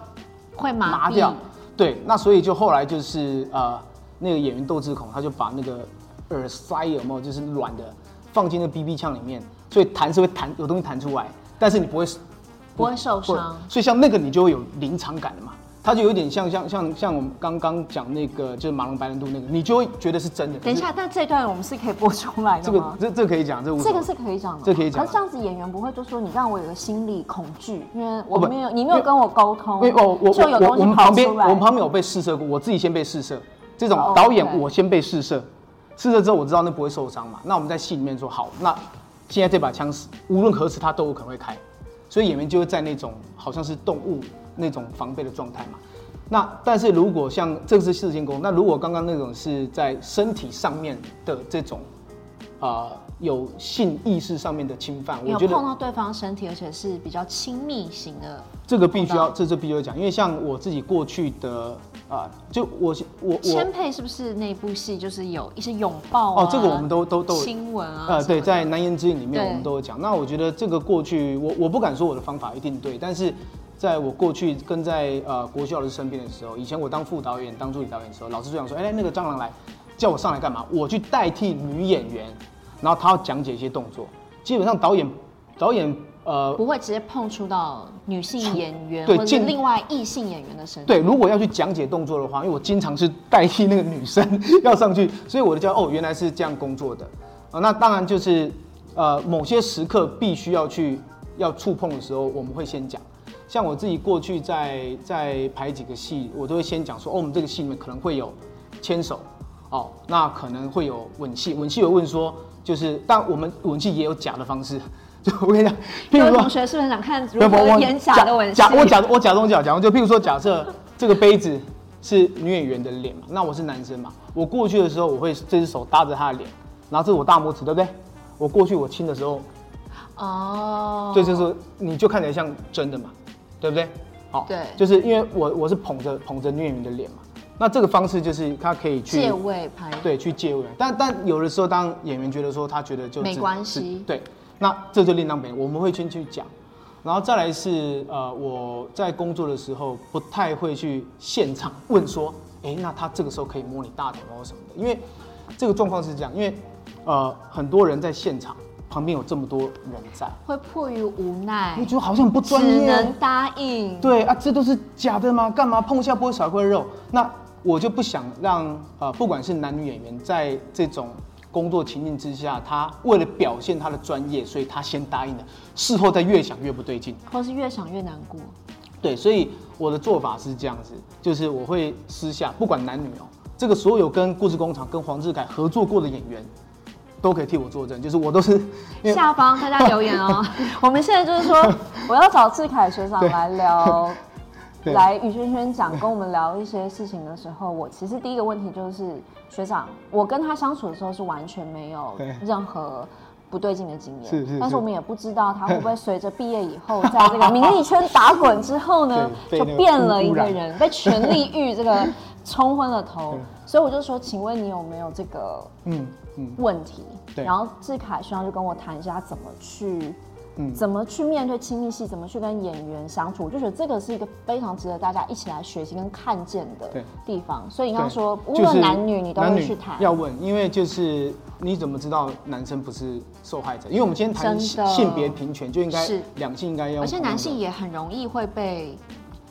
会麻
麻掉，对，那所以就后来就是呃，那个演员窦智孔，他就把那个耳塞有没有就是软的放进那个 BB 枪里面，所以弹是会弹有东西弹出来，但是你不会不，
不会受伤，
所以像那个你就会有临场感的嘛。它就有点像像像像我们刚刚讲那个，就是马龙白兰度那个，你就会觉得是真的。
等一下，但这段我们是可以播出来的
这个这这可以讲，这
这个是可以讲的，
这可以讲。
可是这样子演员不会就说你让我有个心理恐惧，因为我没有你没有跟我沟通，
因为哦我我我我们旁边我们旁边有被试射过，我自己先被试射，这种导演我先被试射，试射之后我知道那不会受伤嘛，那我们在戏里面说好，那现在这把枪是无论何时它都有可能会开，所以演员就会在那种好像是动物那种防备的状态嘛。那但是如果像这个是事先沟通，那如果刚刚那种是在身体上面的这种，啊、呃，有性意识上面的侵犯，我觉得
碰到对方身体，而且是比较亲密型的，
这个必须要这这必须要讲，因为像我自己过去的啊、呃，就我我我
千沛是不是那部戏就是有一些拥抱、啊、
哦，这个我们都都都
亲吻啊，
呃对，在难言之隐里面我们都有讲。那我觉得这个过去我我不敢说我的方法一定对，但是。在我过去跟在呃国修老师身边的时候，以前我当副导演、当助理导演的时候，老师就想说：“哎、欸，那个蟑螂来，叫我上来干嘛？我去代替女演员，然后他要讲解一些动作。基本上导演导演呃
不会直接碰触到女性演员对或者另外异性演员的身体。
对，如果要去讲解动作的话，因为我经常是代替那个女生要上去，所以我就叫哦，原来是这样工作的啊、呃。那当然就是呃某些时刻必须要去要触碰的时候，我们会先讲。像我自己过去在在排几个戏，我都会先讲说，哦，我们这个戏里面可能会有牵手，哦，那可能会有吻戏。吻戏有问说，就是，但我们吻戏也有假的方式。就我跟你讲，
譬如说，同学是不是想看如何演假的吻戏？
假，我假，我假装假，假装就譬如说，假设这个杯子是女演员的脸嘛，那我是男生嘛，我过去的时候，我会这只手搭着她的脸，然后这是我大拇指，对不对？我过去我亲的时候，
哦，
对，就是你就看起来像真的嘛。对不对？好，
对，
就是因为我我是捧着捧着女演员的脸嘛，那这个方式就是他可以去
借位拍，
对，去借位。但但有的时候，当演员觉得说他觉得就
没关系，
对，那这就另当别论，我们会先去讲。然后再来是呃，我在工作的时候不太会去现场问说，哎，那他这个时候可以摸你大腿摸什么的，因为这个状况是这样，因为呃很多人在现场。旁边有这么多人在，
会迫于无奈，
我觉得好像不专业，
只能答应。
对啊，这都是假的吗？干嘛碰一下不会少一块肉？那我就不想让呃，不管是男女演员，在这种工作情境之下，他为了表现他的专业，所以他先答应了，事后再越想越不对劲，
或是越想越难过。
对，所以我的做法是这样子，就是我会私下不管男女哦，这个所有跟故事工厂、跟黄志凯合作过的演员。都可以替我作证，就是我都是
下方大家留言哦。我们现在就是说，我要找志凯学长来聊，来与轩轩讲，跟我们聊一些事情的时候，我其实第一个问题就是，学长，我跟他相处的时候是完全没有任何。不对劲的经验，是是是，但是我们也不知道他会不会随着毕业以后，在这个名利圈打滚之后呢，就变了一个人，被权力欲这个冲昏了头。所以我就说，请问你有没有这个嗯嗯问题？然后志凯学长就跟我谈一下怎么去。怎么去面对亲密戏？怎么去跟演员相处？我就觉得这个是一个非常值得大家一起来学习跟看见的地方。所以你刚说，无论男女，你都会去谈。
要问，因为就是你怎么知道男生不是受害者？因为我们今天谈性别平权，就应该两性应该要，
而且男性也很容易会被。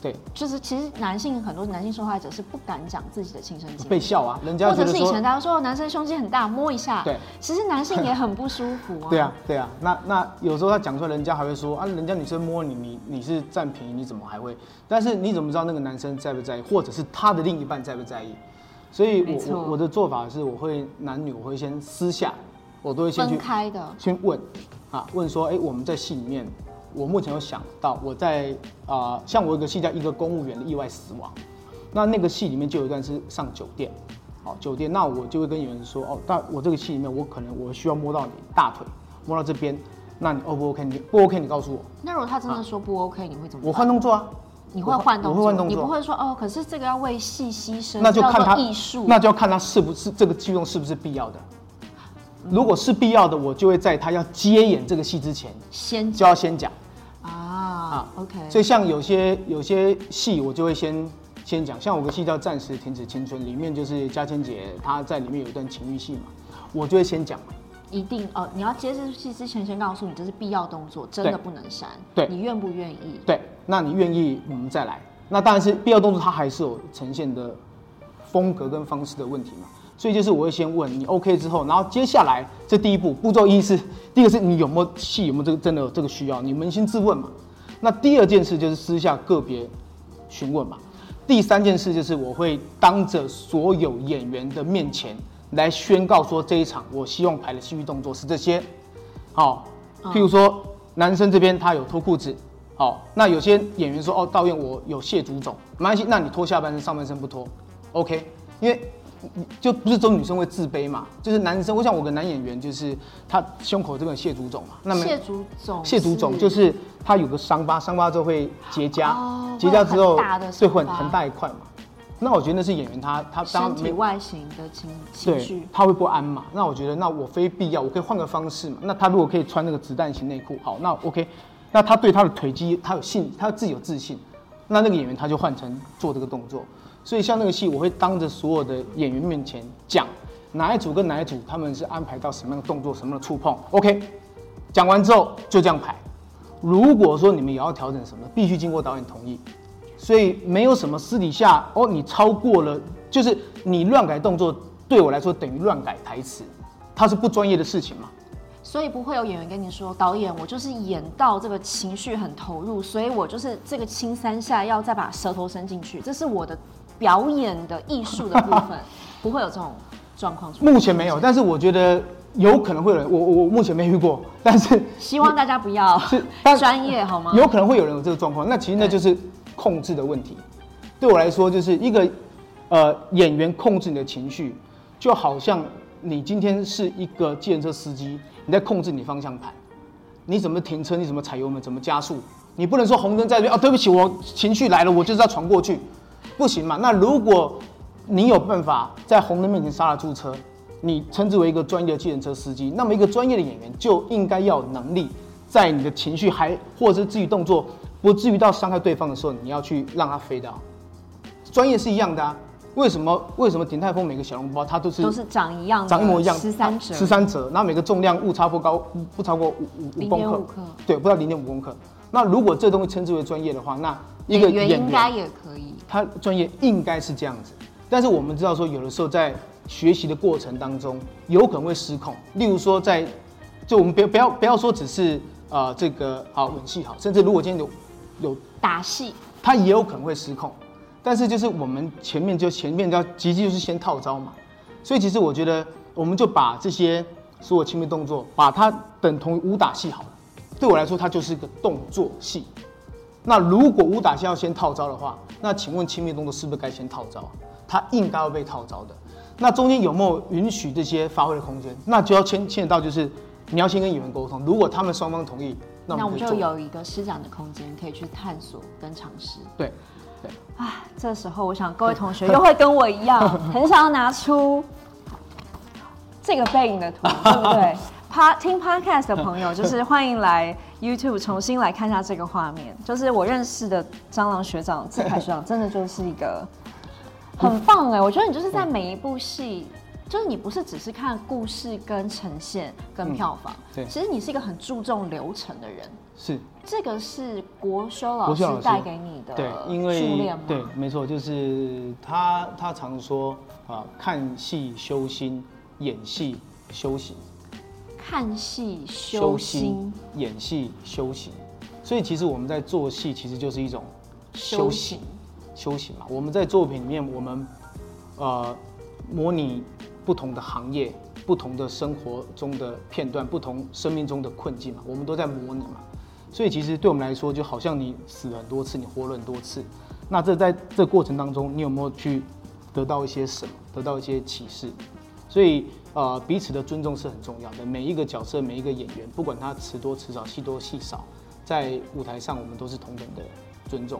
对，
就是其实男性很多男性受害者是不敢讲自己的亲身经历，
被笑啊，人家
或者是以前大家说男生胸肌很大，摸一下，对，其实男性也很不舒服啊。
对啊，对啊，那那有时候他讲出来，人家还会说啊，人家女生摸你，你你是占便宜，你怎么还会？但是你怎么知道那个男生在不在意，或者是他的另一半在不在意？所以我，我我的做法是，我会男女我会先私下，我都会先去
分开的，
先问啊，问说，哎，我们在戏里面。我目前有想到，我在啊、呃，像我有个戏叫《一个公务员的意外死亡》，那那个戏里面就有一段是上酒店，好酒店，那我就会跟演员说，哦，但我这个戏里面我可能我需要摸到你大腿，摸到这边，那你 O 不 OK？你不 OK？你告诉我。
那如果他真的说不 OK，、啊、你会怎么？
我换动作啊。
你会换动作？
我会换动作。
你不会说哦，可是这个要为戏牺牲，
那就看他
艺术，
那就要看他是不是这个举动是不是必要的。如果是必要的，我就会在他要接演这个戏之前，先就要先讲。
啊，OK，
所以像有些有些戏，我就会先先讲，像我个戏叫《暂时停止青春》，里面就是嘉千姐她在里面有一段情欲戏嘛，我就会先讲。
一定哦，你要接这出戏之前，先告诉你这是必要动作，真的不能删。
对，
你愿不愿意？
对，那你愿意，我们再来。那当然是必要动作，它还是有呈现的风格跟方式的问题嘛。所以就是我会先问你 OK 之后，然后接下来这第一步步骤一是第一个是你有没有戏，有没有这个真的有这个需要，你扪心自问嘛。那第二件事就是私下个别询问嘛。第三件事就是我会当着所有演员的面前来宣告说，这一场我希望排的戏剧动作是这些。好，譬如说男生这边他有脱裤子，好，那有些演员说哦，导演我有蟹足肿，没关系，那你脱下半身，上半身不脱，OK，因为。就不是说女生会自卑嘛，就是男生。我想我个男演员就是他胸口这边有蟹足肿嘛，那么
蟹足肿，
蟹足肿就是他有个伤疤，伤疤之后会结痂，哦、结痂之后对会很，很大一块嘛。那我觉得那是演员他他当
身体外形的情情绪，
他会不安嘛。那我觉得那我非必要，我可以换个方式嘛。那他如果可以穿那个子弹型内裤，好，那 OK。那他对他的腿肌他有信，他自己有自信，那那个演员他就换成做这个动作。所以像那个戏，我会当着所有的演员面前讲哪一组跟哪一组他们是安排到什么样的动作、什么样的触碰。OK，讲完之后就这样排。如果说你们也要调整什么，必须经过导演同意。所以没有什么私底下哦，你超过了，就是你乱改动作，对我来说等于乱改台词，它是不专业的事情嘛。
所以不会有演员跟你说，导演，我就是演到这个情绪很投入，所以我就是这个亲三下要再把舌头伸进去，这是我的。表演的艺术的部分 不会有这种状况出现。
目前没有，但是我觉得有可能会有人。我我目前没遇过，但是
希望大家不要是专业好吗？
有可能会有人有这个状况，那其实那就是控制的问题。对我来说，就是一个呃演员控制你的情绪，就好像你今天是一个计程车司机，你在控制你方向盘，你怎么停车，你怎么踩油门，怎么加速，你不能说红灯在这边啊，对不起，我情绪来了，我就是要闯过去。不行嘛？那如果你有办法在红灯面前刹得住车，你称之为一个专业的计程车司机，那么一个专业的演员就应该要有能力，在你的情绪还或者是肢体动作不至于到伤害对方的时候，你要去让他飞到。专业是一样的啊。为什么？为什么鼎泰丰每个小笼包它都是
都是长一样，
长一模一样，
十三折，
十三折，那每个重量误差不高，不超过五五五公克，对，不到零点五公克。那如果这东西称之为专业的话，那一个演员
应该也可以。
他专业应该是这样子，但是我们知道说，有的时候在学习的过程当中，有可能会失控。例如说，在就我们不要不要不要说只是呃这个好吻戏好，甚至如果今天有有
打戏，
他也有可能会失控。但是就是我们前面就前面要积极就是先套招嘛，所以其实我觉得我们就把这些所有亲密动作，把它等同于武打戏好了。对我来说，它就是一个动作戏。那如果武打先要先套招的话，那请问亲密动作是不是该先套招？他应该要被套招的。那中间有没有允许这些发挥的空间？那就要牵牵扯到就是你要先跟演员沟通，如果他们双方同意，那我们，
那我们就有一个施展的空间，可以去探索跟尝试。
对，对。
啊，这时候我想各位同学又会跟我一样，很想要拿出这个背影的图，对不对？趴听 Podcast 的朋友，就是欢迎来 YouTube 重新来看一下这个画面。就是我认识的蟑螂学长、智凯学长，真的就是一个 很棒哎！我觉得你就是在每一部戏，就是你不是只是看故事跟呈现跟票房，对，其实你是一个很注重流程的人。
是，
这个是国修老师带给你的，
对，因为对，没错，就是他他常说啊，看戏修心，演戏修行。
看戏修心，
演戏修行，所以其实我们在做戏，其实就是一种修行，修行嘛。我们在作品里面，我们呃模拟不同的行业、不同的生活中的片段、不同生命中的困境嘛，我们都在模拟嘛。所以其实对我们来说，就好像你死了很多次，你活了很多次。那这在这过程当中，你有没有去得到一些什么？得到一些启示？所以。呃，彼此的尊重是很重要的。每一个角色，每一个演员，不管他词多词少、戏多戏少，在舞台上我们都是同等的尊重。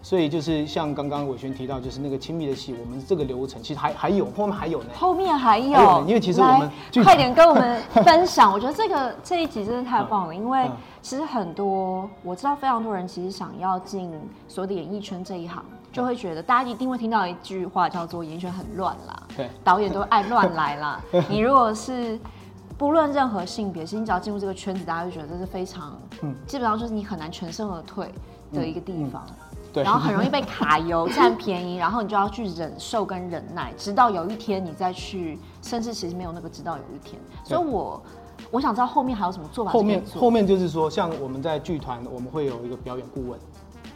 所以就是像刚刚伟轩提到，就是那个亲密的戏，我们这个流程其实还还有后面还有呢。
后面还有，还有，
因为其实我们
快点跟我们分享。我觉得这个这一集真的太棒了，因为其实很多我知道非常多人其实想要进所有的演艺圈这一行。就会觉得大家一定会听到一句话，叫做“演艺圈很乱啦”，对，导演都爱乱来啦。你如果是不论任何性别，其实你只要进入这个圈子，大家就觉得这是非常，嗯，基本上就是你很难全身而退的一个地方。对，然后很容易被 卡油占便宜，然后你就要去忍受跟忍耐，直到有一天你再去，甚至其实没有那个直到有一天。所以我我想知道后面还有什么做法。后面
后面就是说，像我们在剧团，我们会有一个表演顾问。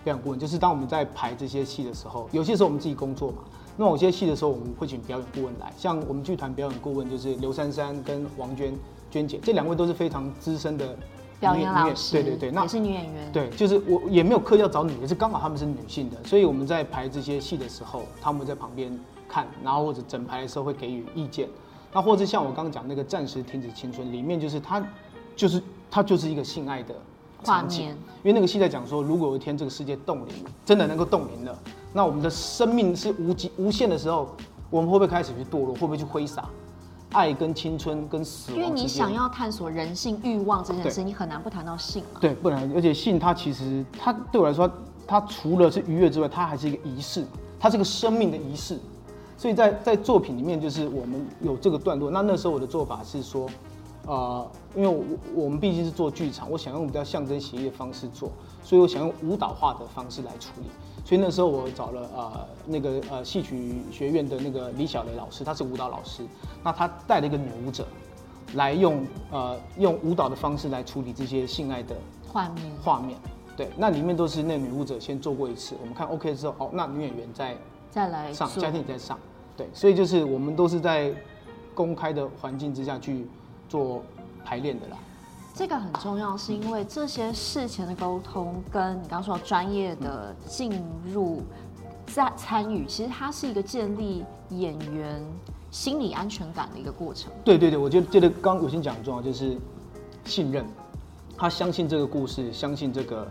表演顾问就是当我们在排这些戏的时候，有些时候我们自己工作嘛，那有些戏的时候我们会请表演顾问来，像我们剧团表演顾问就是刘珊珊跟王娟娟姐，这两位都是非常资深的
表演老师，
对对对，那
也是女演员，
对，就是我也没有刻意要找女的，是刚好他们是女性的，所以我们在排这些戏的时候，他们在旁边看，然后或者整排的时候会给予意见，那或者像我刚刚讲那个暂时停止青春里面，就是他就是他就是一个性爱的。
画面，
因为那个戏在讲说，如果有一天这个世界冻龄，真的能够冻龄了，那我们的生命是无极无限的时候，我们会不会开始去堕落？会不会去挥洒爱跟青春跟死亡？
因为你想要探索人性欲望这件事，你很难不谈到性嘛。
对，不然，而且性它其实它对我来说，它除了是愉悦之外，它还是一个仪式，它是个生命的仪式。所以在在作品里面，就是我们有这个段落。那那时候我的做法是说。呃，因为我我们毕竟是做剧场，我想用比较象征协议的方式做，所以我想用舞蹈化的方式来处理。所以那时候我找了呃那个呃戏曲学院的那个李小雷老师，他是舞蹈老师，那他带了一个女舞者来用呃用舞蹈的方式来处理这些性爱的画面画面。对，那里面都是那女舞者先做过一次，我们看 OK 之后，哦，那女演员再
再来
上，家庭再上。对，所以就是我们都是在公开的环境之下去。做排练的啦，
这个很重要，是因为这些事前的沟通，跟你刚刚说专业的进入在参与，其实它是一个建立演员心理安全感的一个过程。
对对对，我觉得这个刚刚我先讲很重要，就是信任，他相信这个故事，相信这个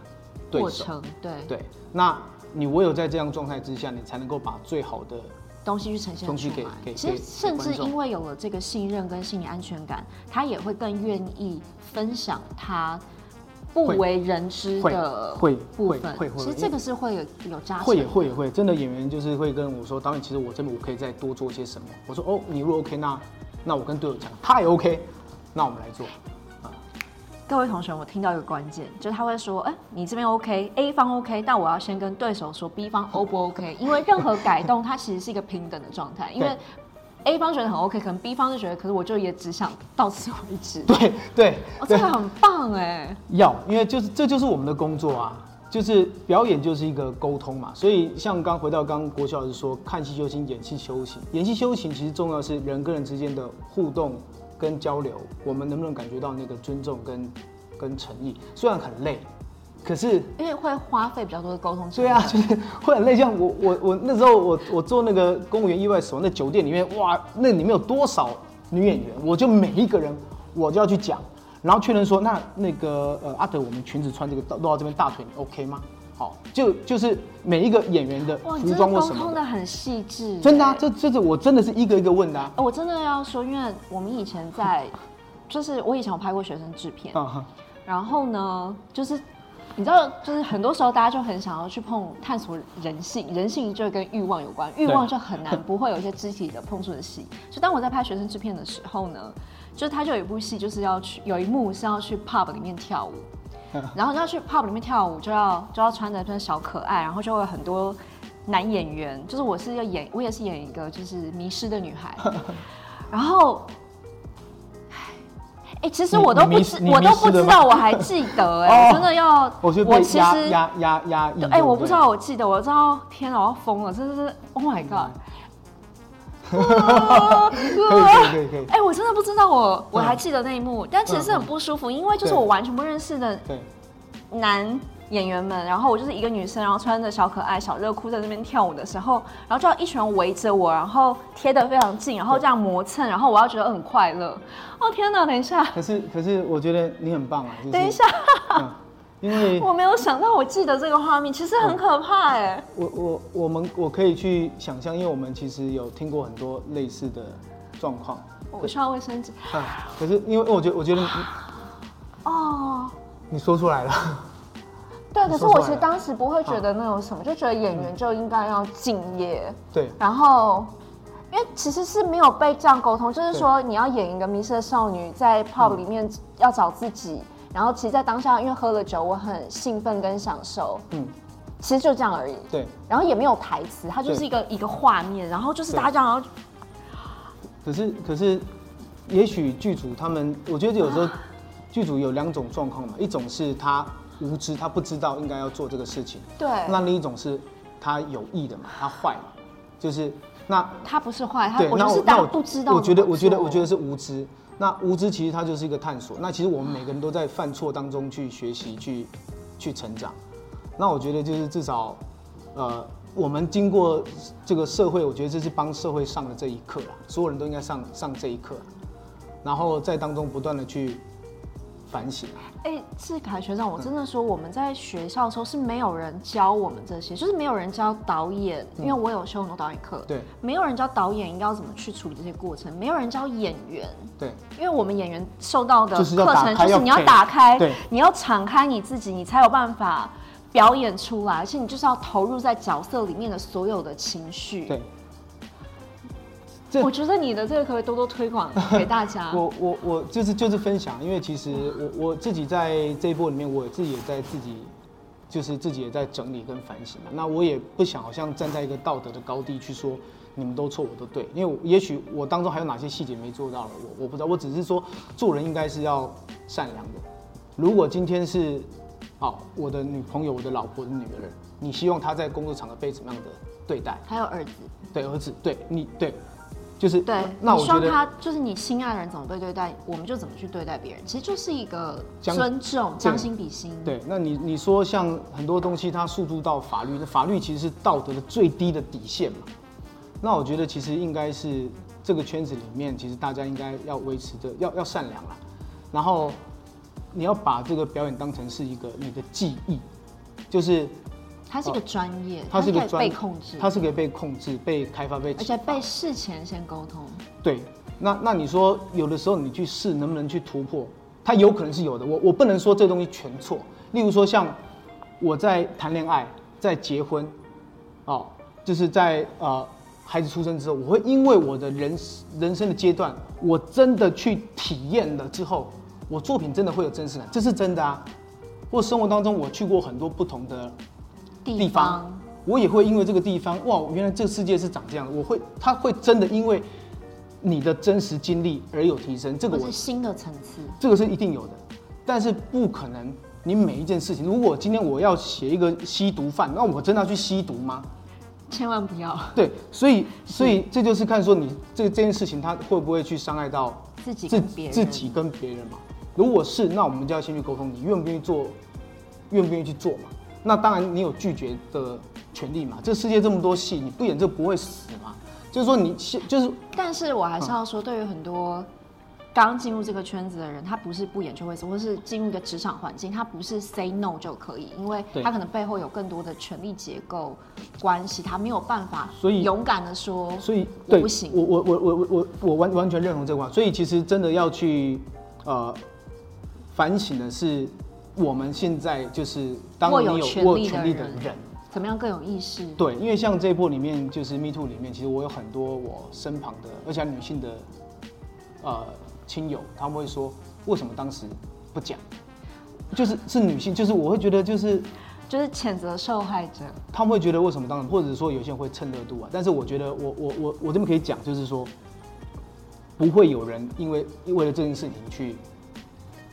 对，过程，
对
对。那你唯有在这样状态之下，你才能够把最好的。
东西去呈现出来，其实甚至因为有了这个信任跟心理安全感，他也会更愿意分享他不为人知的部分。会会会，其实这个是会有有加成。
会也会也会，真的演员就是会跟我说，导演，其实我这边我可以再多做些什么。我说哦，你如果 OK，那那我跟队友讲，他也 OK，那我们来做。
各位同学，我听到一个关键，就是他会说：“哎、欸，你这边 OK，A 方 OK，但我要先跟对手说 B 方 O 不 OK，因为任何改动它其实是一个平等的状态。因为 A 方觉得很 OK，可能 B 方就觉得，可是我就也只想到此为止。
对”
对这个很棒哎。
要，因为就是这就是我们的工作啊，就是表演就是一个沟通嘛。所以像刚回到刚刚国修老师说，看戏修行，演戏修行。演戏修行其实重要是人跟人之间的互动跟交流，我们能不能感觉到那个尊重跟跟诚意？虽然很累，可是
因为会花费比较多的沟通。
对啊，就是会很累。像我我我那时候我我做那个公务员意外死亡那酒店里面，哇，那里面有多少女演员？我就每一个人我就要去讲，然后确认说，那那个呃阿德，我们裙子穿这个到露到这边大腿，你 OK 吗？好，就就是每一个演员的服装或什么的，
沟通的很细致。
真的啊，这这是我真的是一个一个问的啊。
我真的要说，因为我们以前在，就是我以前有拍过学生制片，然后呢，就是你知道，就是很多时候大家就很想要去碰探索人性，人性就跟欲望有关，欲望就很难不会有一些肢体的碰触的戏。所以当我在拍学生制片的时候呢，就是他就有一部戏，就是要去有一幕是要去 pub 里面跳舞。然后要去 pub 里面跳舞，就要就要穿着穿小可爱，然后就会有很多男演员，就是我是要演，我也是演一个就是迷失的女孩。然后，哎，其实我都不知，我都不知道，我还记得，哎，真的要，
我其实压压压抑，
哎，我不知道，我记得，我知道，天啊，我要疯了，真的是，Oh my god！
可以可以可以，
哎，我真的不知道，我我还记得那一幕，但其实是很不舒服，因为就是我完全不认识的男演员们，然后我就是一个女生，然后穿着小可爱小热裤在那边跳舞的时候，然后就要一群人围着我，然后贴得非常近，然后这样磨蹭，然后我要觉得很快乐。哦天哪，等一下！
可是可是我觉得你很棒啊！
等一下。因为我没有想到，我记得这个画面，其实很可怕哎。
我我我们我可以去想象，因为我们其实有听过很多类似的状况。
我需要卫生纸。
啊，可是因为我觉得，我觉得，哦，你说出来了。
对，可是我其实当时不会觉得那有什么，就觉得演员就应该要敬业。
对。
然后，因为其实是没有被这样沟通，就是说你要演一个迷失的少女，在 pub 里面要找自己。然后其实，在当下，因为喝了酒，我很兴奋跟享受。嗯，其实就这样而已。
对。
然后也没有台词，它就是一个一个画面，然后就是大家这样。然后
可是可是，也许剧组他们，我觉得有时候 剧组有两种状况嘛，一种是他无知，他不知道应该要做这个事情。
对。
那另一种是他有意的嘛，他坏嘛，就是那
他不是坏，他我就是大不知道。
我觉得我觉得我觉得是无知。那无知其实它就是一个探索。那其实我们每个人都在犯错当中去学习、去去成长。那我觉得就是至少，呃，我们经过这个社会，我觉得这是帮社会上的这一课啦。所有人都应该上上这一课，然后在当中不断的去。反省啊！
哎，志凯学长，我真的说，我们在学校的时候是没有人教我们这些，就是没有人教导演，因为我有修很多导演课，
对，
没有人教导演应该要怎么去处理这些过程，没有人教演员，
对，
因为我们演员受到的课程就是你要打开，对，你要敞开你自己，你才有办法表演出来，而且你就是要投入在角色里面的所有的情绪，
对。
我觉得你的这个可不可以多多推广 给大家？
我我我就是就是分享，因为其实我我自己在这一波里面，我自己也在自己就是自己也在整理跟反省。那我也不想好像站在一个道德的高地去说你们都错，我都对，因为也许我当中还有哪些细节没做到了，我我不知道。我只是说做人应该是要善良的。如果今天是哦我的女朋友、我的老婆的女儿，你希望她在工作场合被怎么样的对待？
还有儿子，
对儿子，对你对。就是
对，那我希望他就是你心爱的人怎么被对待，我们就怎么去对待别人，其实就是一个尊重，将心比心。
对，那你你说像很多东西，它诉诸到法律，法律其实是道德的最低的底线嘛。那我觉得其实应该是这个圈子里面，其实大家应该要维持着，要要善良啦。然后你要把这个表演当成是一个你的技艺，就是。
它是一个专业，
它是一个专
被控制，
它是可以被控制、被开发、被
而且被事前先沟通。
对，那那你说有的时候你去试能不能去突破？它有可能是有的。我我不能说这东西全错。例如说像我在谈恋爱、在结婚，哦，就是在呃孩子出生之后，我会因为我的人人生的阶段，我真的去体验了之后，我作品真的会有真实感，这是真的啊。或生活当中我去过很多不同的。地方，我也会因为这个地方，哇，原来这个世界是长这样的。我会，他会真的因为你的真实经历而有提升。这个我
是新的层次，
这个是一定有的。但是不可能，你每一件事情，如果今天我要写一个吸毒犯，那我真的要去吸毒吗？
千万不要。
对，所以 所以这就是看说你这这件事情，他会不会去伤害到
自己自别
自己跟别人嘛？如果是，那我们就要先去沟通，你愿不愿意做，愿不愿意去做嘛？那当然你有拒绝的权利嘛。这世界这么多戏，你不演这不会死嘛？就是说你就是，
但是我还是要说，对于很多。刚进入这个圈子的人，他不是不演就会死，或是进入一个职场环境，他不是 say no 就可以，因为他可能背后有更多的权力结构关系，他没有办法，所以勇敢的说，
所以
我不行，
我我我我我我我完完全认同这个话，所以其实真的要去呃反省的是，我们现在就是当你有握有权力的人，
怎么样更有意识？
对，因为像这一波里面，就是 Me Too 里面，其实我有很多我身旁的，而且女性的呃。亲友他们会说，为什么当时不讲？就是是女性，就是我会觉得就是
就是谴责受害者。
他们会觉得为什么当时，或者说有些人会蹭热度啊。但是我觉得我我我我这边可以讲，就是说不会有人因为为了这件事情去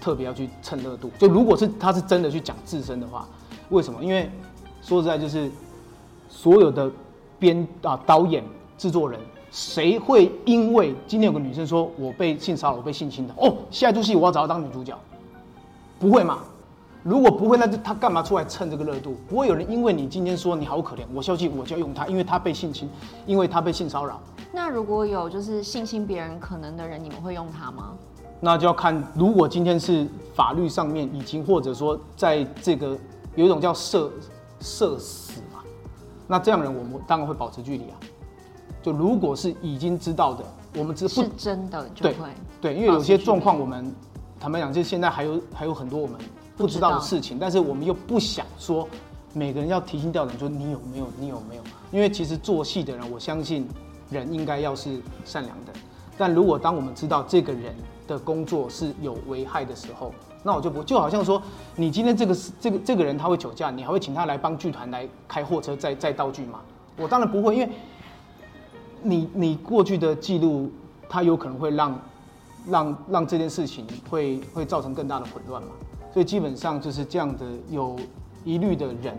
特别要去蹭热度。就如果是他是真的去讲自身的话，为什么？因为说实在，就是所有的编啊导演制作人。谁会因为今天有个女生说我被性骚扰、我被性侵的哦，下一出戏我要找她当女主角，不会嘛？如果不会，那就他干嘛出来蹭这个热度？不会有人因为你今天说你好可怜，我消气我就要用她，因为她被性侵，因为她被性骚扰。
那如果有就是性侵别人可能的人，你们会用她吗？
那就要看，如果今天是法律上面已经或者说在这个有一种叫社社死嘛，那这样的人我们当然会保持距离啊。就如果是已经知道的，我们知不
是真的就会
对对，因为有些状况我们坦白讲，就现在还有还有很多我们不知道的事情，但是我们又不想说每个人要提心吊胆，说你有没有你有没有？因为其实做戏的人，我相信人应该要是善良的，但如果当我们知道这个人的工作是有危害的时候，那我就不就好像说，你今天这个是这个这个人他会酒驾，你还会请他来帮剧团来开货车载载道具吗？我当然不会，因为。你你过去的记录，他有可能会让让让这件事情会会造成更大的混乱嘛？所以基本上就是这样的有疑虑的人，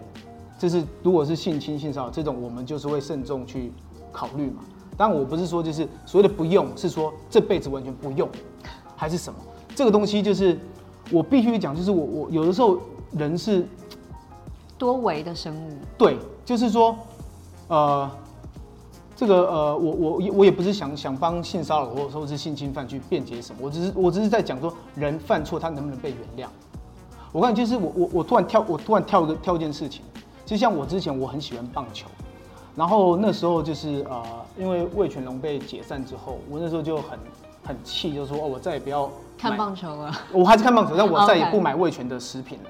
就是如果是性侵性骚扰这种，我们就是会慎重去考虑嘛。当然我不是说就是所谓的不用，是说这辈子完全不用，还是什么？这个东西就是我必须讲，就是我我有的时候人是
多维的生物，
对，就是说呃。这个呃，我我我也不是想想帮性骚扰或者说是性侵犯去辩解什么，我只是我只是在讲说人犯错他能不能被原谅。我看就是我我我突然跳我突然跳一个跳一件事情，就像我之前我很喜欢棒球，然后那时候就是呃，因为味全龙被解散之后，我那时候就很很气，就说哦，我再也不要
看棒球了。
我还是看棒球，但我再也不买味全的食品了。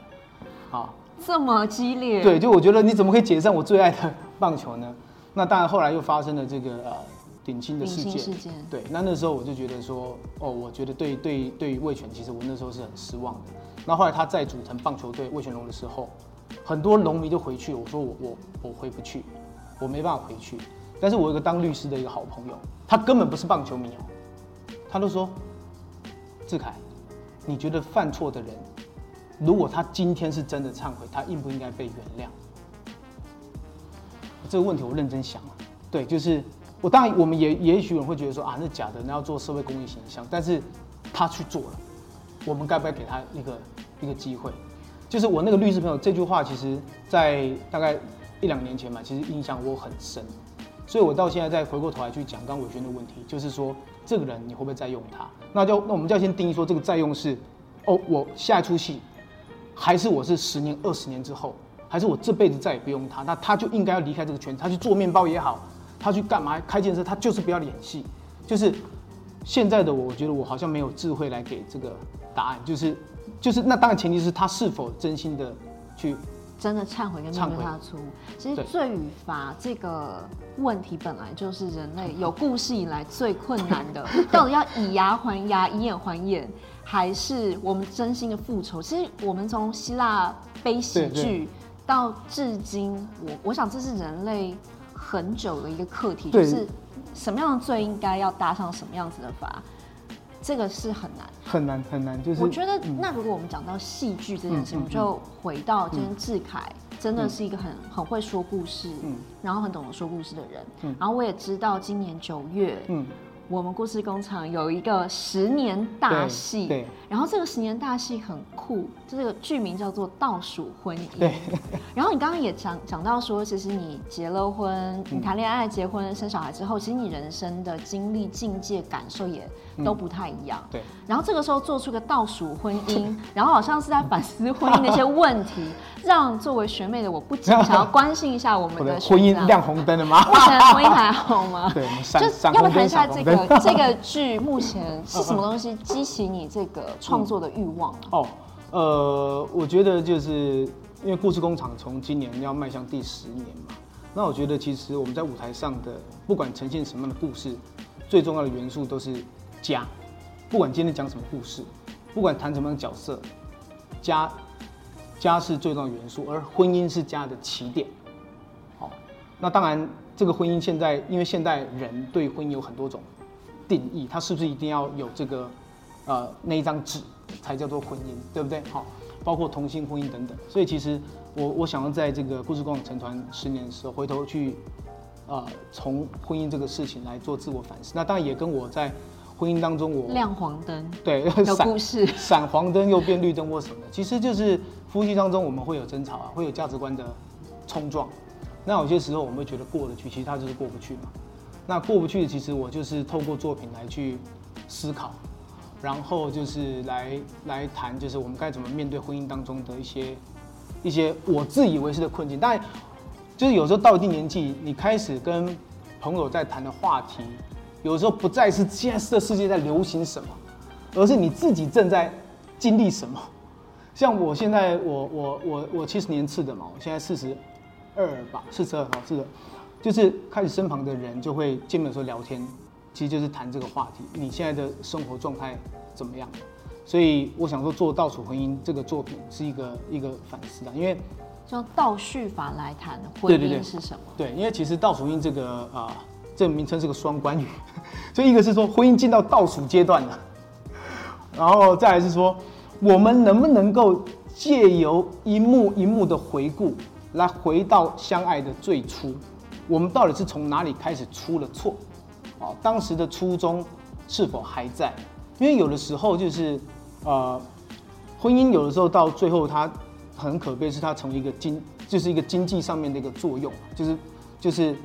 好，
这么激烈？
对，就我觉得你怎么可以解散我最爱的棒球呢？那当然，后来又发生了这个呃顶薪的事件。事件。对，那那时候我就觉得说，哦，我觉得对对对于味全，其实我那时候是很失望的。那后来他再组成棒球队味全龙的时候，很多龙迷就回去，我说我我我回不去，我没办法回去。但是我有个当律师的一个好朋友，他根本不是棒球迷哦，他都说，志凯，你觉得犯错的人，如果他今天是真的忏悔，他应不应该被原谅？这个问题我认真想了，对，就是我当然我们也也许有人会觉得说啊，那假的，那要做社会公益形象，但是他去做了，我们该不该给他一个一个机会？就是我那个律师朋友这句话，其实在大概一两年前嘛，其实印象我很深，所以我到现在再回过头来去讲刚伟轩的问题，就是说这个人你会不会再用他？那就那我们就要先定义说这个再用是，哦，我下一出戏，还是我是十年二十年之后？还是我这辈子再也不用他，那他就应该要离开这个圈子。他去做面包也好，他去干嘛开健身，他就是不要演戏。就是现在的我，我觉得我好像没有智慧来给这个答案。就是就是，那当然前提是他是否真心的去
真的忏悔跟面对他的错误。其实罪与罚这个问题本来就是人类 有故事以来最困难的，到底要以牙还牙，以眼还眼，还是我们真心的复仇？其实我们从希腊悲喜剧。到至今，我我想这是人类很久的一个课题，就是什么样的罪应该要搭上什么样子的罚，这个是很难，
很难很难。就是
我觉得，那如果我们讲到戏剧这件事情，我们就回到今天志凯真的是一个很很会说故事，嗯，然后很懂得说故事的人，嗯，然后我也知道今年九月，嗯。我们故事工厂有一个十年大戏，
对，
然后这个十年大戏很酷，这个剧名叫做《倒数婚姻》。
对，
然后你刚刚也讲讲到说，其实你结了婚，你谈恋爱、结婚、生小孩之后，其实你人生的经历、境界、感受也都不太一样。
对，
然后这个时候做出个倒数婚姻，然后好像是在反思婚姻的一些问题，让作为学妹的我不仅想要关心一下我们的
婚姻亮红灯了吗？
目前婚姻还好吗？
对，
就要不谈一下这个。这个剧目前是什么东西激起你这个创作的欲望？
哦，呃，我觉得就是因为故事工厂从今年要迈向第十年嘛，那我觉得其实我们在舞台上的不管呈现什么样的故事，最重要的元素都是家。不管今天讲什么故事，不管谈什么样的角色，家家是最重要的元素，而婚姻是家的起点。好，那当然这个婚姻现在因为现代人对婚姻有很多种。定义它是不是一定要有这个，呃，那一张纸才叫做婚姻，对不对？好，包括同性婚姻等等。所以其实我我想要在这个故事工厂成团十年的时候，回头去，呃，从婚姻这个事情来做自我反思。那当然也跟我在婚姻当中我
亮黄灯，
对，
有故事，
闪黄灯又变绿灯或什么的，其实就是夫妻当中我们会有争吵啊，会有价值观的冲撞。那有些时候我们会觉得过得去，其实它就是过不去嘛。那过不去的，其实我就是透过作品来去思考，然后就是来来谈，就是我们该怎么面对婚姻当中的一些一些我自以为是的困境。但，就是有时候到一定年纪，你开始跟朋友在谈的话题，有时候不再是现在这世界在流行什么，而是你自己正在经历什么。像我现在，我我我我七十年次的嘛，我现在四十二吧，四十二，好，是的。就是开始身旁的人就会见面的时候聊天，其实就是谈这个话题。你现在的生活状态怎么样？所以我想说，做《倒数婚姻》这个作品是一个一个反思啊，因为
用倒叙法来谈婚姻是什么？
对，因为其实《倒数婚姻》这个啊、呃，这个名称是个双关语，所以一个是说婚姻进到倒数阶段了，然后再来是说我们能不能够借由一幕一幕的回顾，来回到相爱的最初。我们到底是从哪里开始出了错？啊，当时的初衷是否还在？因为有的时候就是，呃，婚姻有的时候到最后，它很可悲，是它成为一个经，就是一个经济上面的一个作用，就是，就是，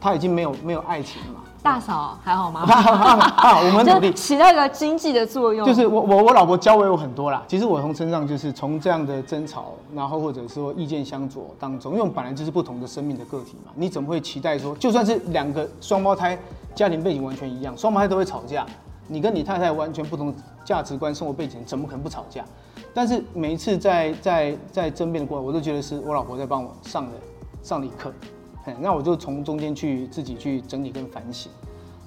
它已经没有没有爱情了嘛。
大嫂还好吗？
我们努力
起到一个经济的作用。
就是我我我老婆教会我很多啦。其实我从身上就是从这样的争吵，然后或者说意见相左当中，因为我们本来就是不同的生命的个体嘛。你怎么会期待说，就算是两个双胞胎，家庭背景完全一样，双胞胎都会吵架。你跟你太太完全不同价值观、生活背景，怎么可能不吵架？但是每一次在在在争辩的过程，我都觉得是我老婆在帮我上了上了一课。那我就从中间去自己去整理跟反省。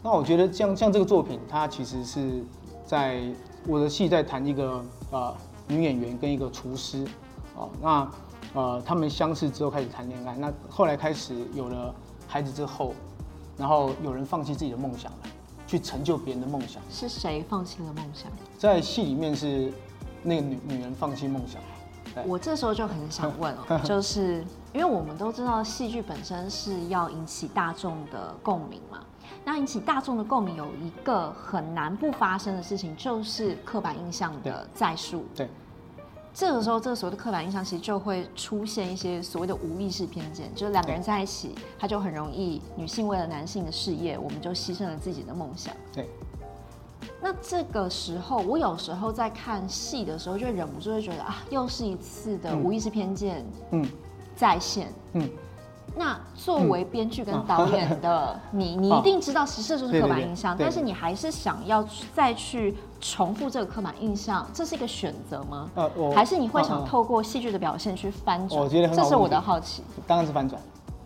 那我觉得像像这个作品，它其实是在我的戏在谈一个呃女演员跟一个厨师，哦，那呃他们相识之后开始谈恋爱，那后来开始有了孩子之后，然后有人放弃自己的梦想了，去成就别人的梦想。
是谁放弃了梦想？
在戏里面是那个女女人放弃梦想。
我这时候就很想问哦，就是因为我们都知道戏剧本身是要引起大众的共鸣嘛，那引起大众的共鸣有一个很难不发生的事情，就是刻板印象的再述。
对，
这个时候，这个所谓的刻板印象其实就会出现一些所谓的无意识偏见，就是两个人在一起，他就很容易女性为了男性的事业，我们就牺牲了自己的梦想。
对。
那这个时候，我有时候在看戏的时候，就会忍不住会觉得啊，又是一次的无意识偏见，嗯，再现，嗯。那作为编剧跟导演的 你，你一定知道，其实事就是刻板印象，但是你还是想要再去重复这个刻板印象，这是一个选择吗？呃，还是你会想透过戏剧的表现去翻转？
我觉得，
这是我的好奇。
当然是翻转，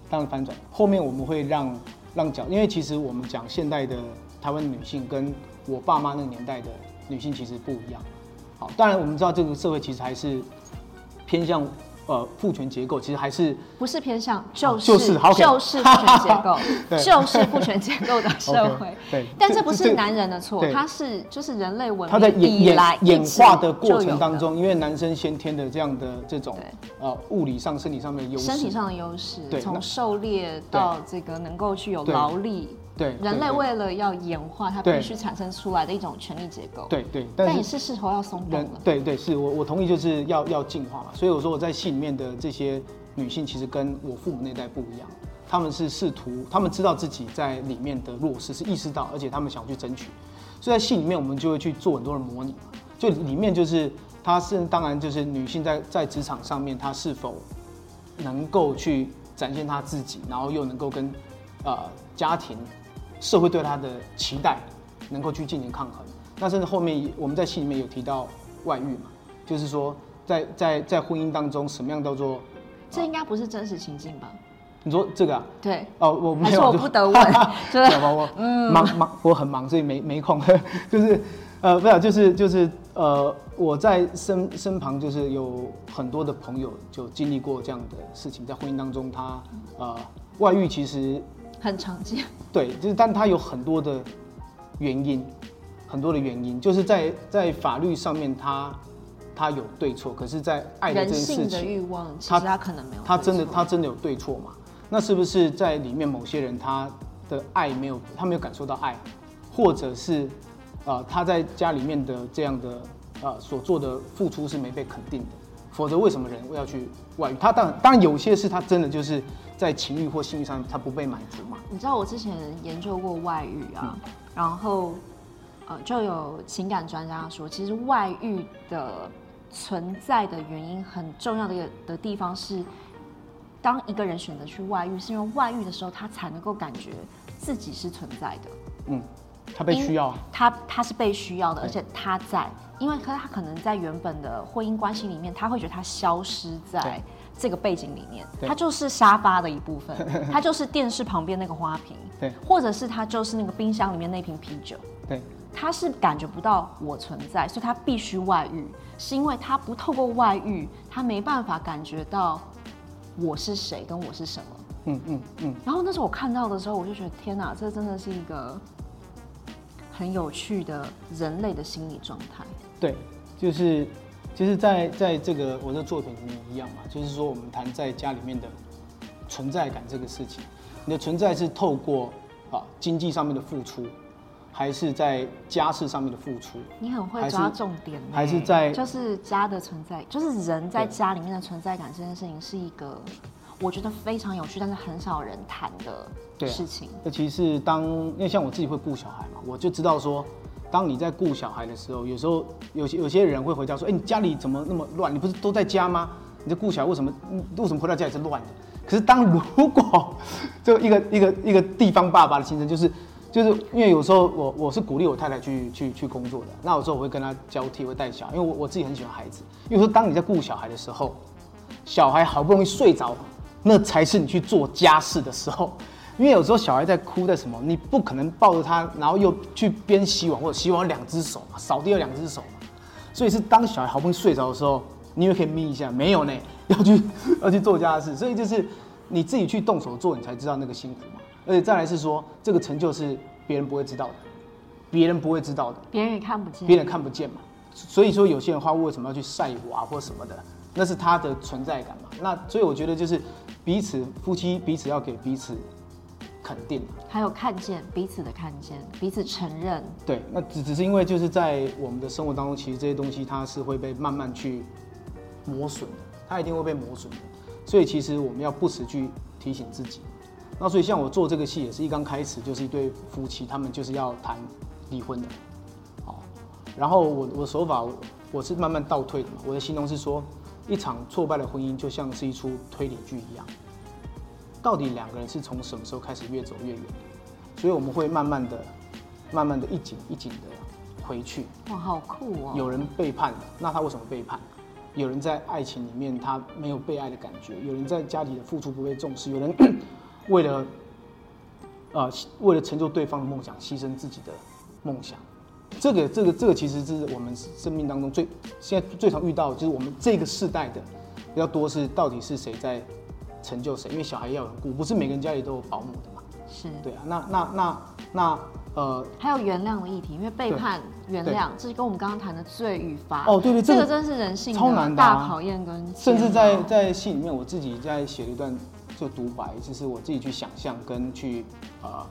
当然翻转。后面我们会让让讲，因为其实我们讲现代的台湾女性跟。我爸妈那个年代的女性其实不一样，好，当然我们知道这个社会其实还是偏向呃父权结构，其实还是
不是偏向，就是
就是
就是父权结构，就是父权结构的 社会。
对，
但这不是男人的错，他是就是人类文明
他在演
来
演化的过程当中，因为男生先天的这样的这种呃物理上、身体上面的优势，
身体上的优势，从狩猎到这个能够去有劳力。
对，
人类为了要演化，它必须产生出来的一种权力结构。
对对，
但也是是时候要松动了。
对对，是我我同意，就是要要进化嘛。所以我说我在戏里面的这些女性，其实跟我父母那代不一样，他们是试图，他们知道自己在里面的弱势，是意识到，而且他们想去争取。所以在戏里面，我们就会去做很多的模拟嘛。就里面就是，她是当然就是女性在在职场上面，她是否能够去展现她自己，然后又能够跟呃家庭。社会对他的期待，能够去进行抗衡。那甚至后面我们在戏里面有提到外遇嘛，就是说在在在婚姻当中，什么样叫做？
这应该不是真实情境吧？
你说这个啊？
对。
哦，我没有。
我不得问？
对吧？我嗯忙忙，我很忙，所以没没空。就是呃，不是，就是就是呃，我在身身旁就是有很多的朋友就经历过这样的事情，在婚姻当中他，他呃外遇其实。
很常见，
对，就是，但它有很多的原因，很多的原因，就是在在法律上面它，它它有对错，可是，在爱的这件事情，
实它可能没有，
它真的，它真的有对错嘛？那是不是在里面某些人他的爱没有，他没有感受到爱，或者是，呃，他在家里面的这样的呃所做的付出是没被肯定的？否则为什么人要去外遇？他当然当然有些是他真的就是。在情欲或性欲上，他不被满足嘛？
你知道我之前研究过外遇啊，嗯、然后呃，就有情感专家说，其实外遇的存在的原因很重要的一个的地方是，当一个人选择去外遇，是因为外遇的时候，他才能够感觉自己是存在的。
嗯，他被需要，
他他是被需要的，而且他在，因为他他可能在原本的婚姻关系里面，他会觉得他消失在。这个背景里面，他就是沙发的一部分，他就是电视旁边那个花瓶，
对，
或者是他就是那个冰箱里面那瓶啤酒，
对，
他是感觉不到我存在，所以他必须外遇，是因为他不透过外遇，他没办法感觉到我是谁跟我是什么，
嗯嗯嗯。
然后那时候我看到的时候，我就觉得天哪，这真的是一个很有趣的人类的心理状态。
对，就是。就是，在在这个我的作品里面一样嘛，就是说我们谈在家里面的存在感这个事情，你的存在是透过啊经济上面的付出，还是在家事上面的付出？
你很会抓重点，
还是在
就是家的存在，就是人在家里面的存在感这件事情，是一个我觉得非常有趣，但是很少人谈的事情。
尤其是当因为像我自己会顾小孩嘛，我就知道说。当你在顾小孩的时候，有时候有些有些人会回家说：“哎，你家里怎么那么乱？你不是都在家吗？你在顾小孩，为什么为什么回到家里是乱的？”可是当如果就一个一个一个地方爸爸的心声，就是就是因为有时候我我是鼓励我太太去去去工作的，那有时候我会跟她交替，会带小孩，因为我我自己很喜欢孩子。因为说当你在顾小孩的时候，小孩好不容易睡着，那才是你去做家事的时候。因为有时候小孩在哭，在什么，你不可能抱着他，然后又去边洗碗或者洗碗两只手嘛，扫地要两只手嘛，所以是当小孩好不容易睡着的时候，你也可以眯一下，没有呢，要去要去做家事，所以就是你自己去动手做，你才知道那个辛苦嘛。而且再来是说，这个成就是别人不会知道的，别人不会知道的，
别人也看不见，
别人看不见嘛。所以说有些人话为什么要去晒娃或什么的，那是他的存在感嘛。那所以我觉得就是彼此夫妻彼此要给彼此。肯定，
还有看见彼此的看见，彼此承认。
对，那只只是因为就是在我们的生活当中，其实这些东西它是会被慢慢去磨损的，它一定会被磨损的。所以其实我们要不时去提醒自己。那所以像我做这个戏也是一刚开始就是一对夫妻，他们就是要谈离婚的。好，然后我我的手法我是慢慢倒退的嘛，我的形容是说，一场挫败的婚姻就像是一出推理剧一样。到底两个人是从什么时候开始越走越远的？所以我们会慢慢的、慢慢的一紧一紧的回去。
哇，好酷哦！
有人背叛了，那他为什么背叛？有人在爱情里面他没有被爱的感觉，有人在家里的付出不被重视，有人 为了呃为了成就对方的梦想牺牲自己的梦想。这个、这个、这个其实是我们生命当中最现在最常遇到，就是我们这个世代的比较多是到底是谁在成就谁，因为小孩要有人顾，不是每个人家里都有保姆的嘛。
是
对啊，那那那那呃，
还有原谅的议题，因为背叛、原谅，这是跟我们刚刚谈的罪与罚。
哦，对对，
这个真是人性
超难的
大考验跟。
甚至在在戏里面，我自己在写了一段就独白，就是我自己去想象跟去呃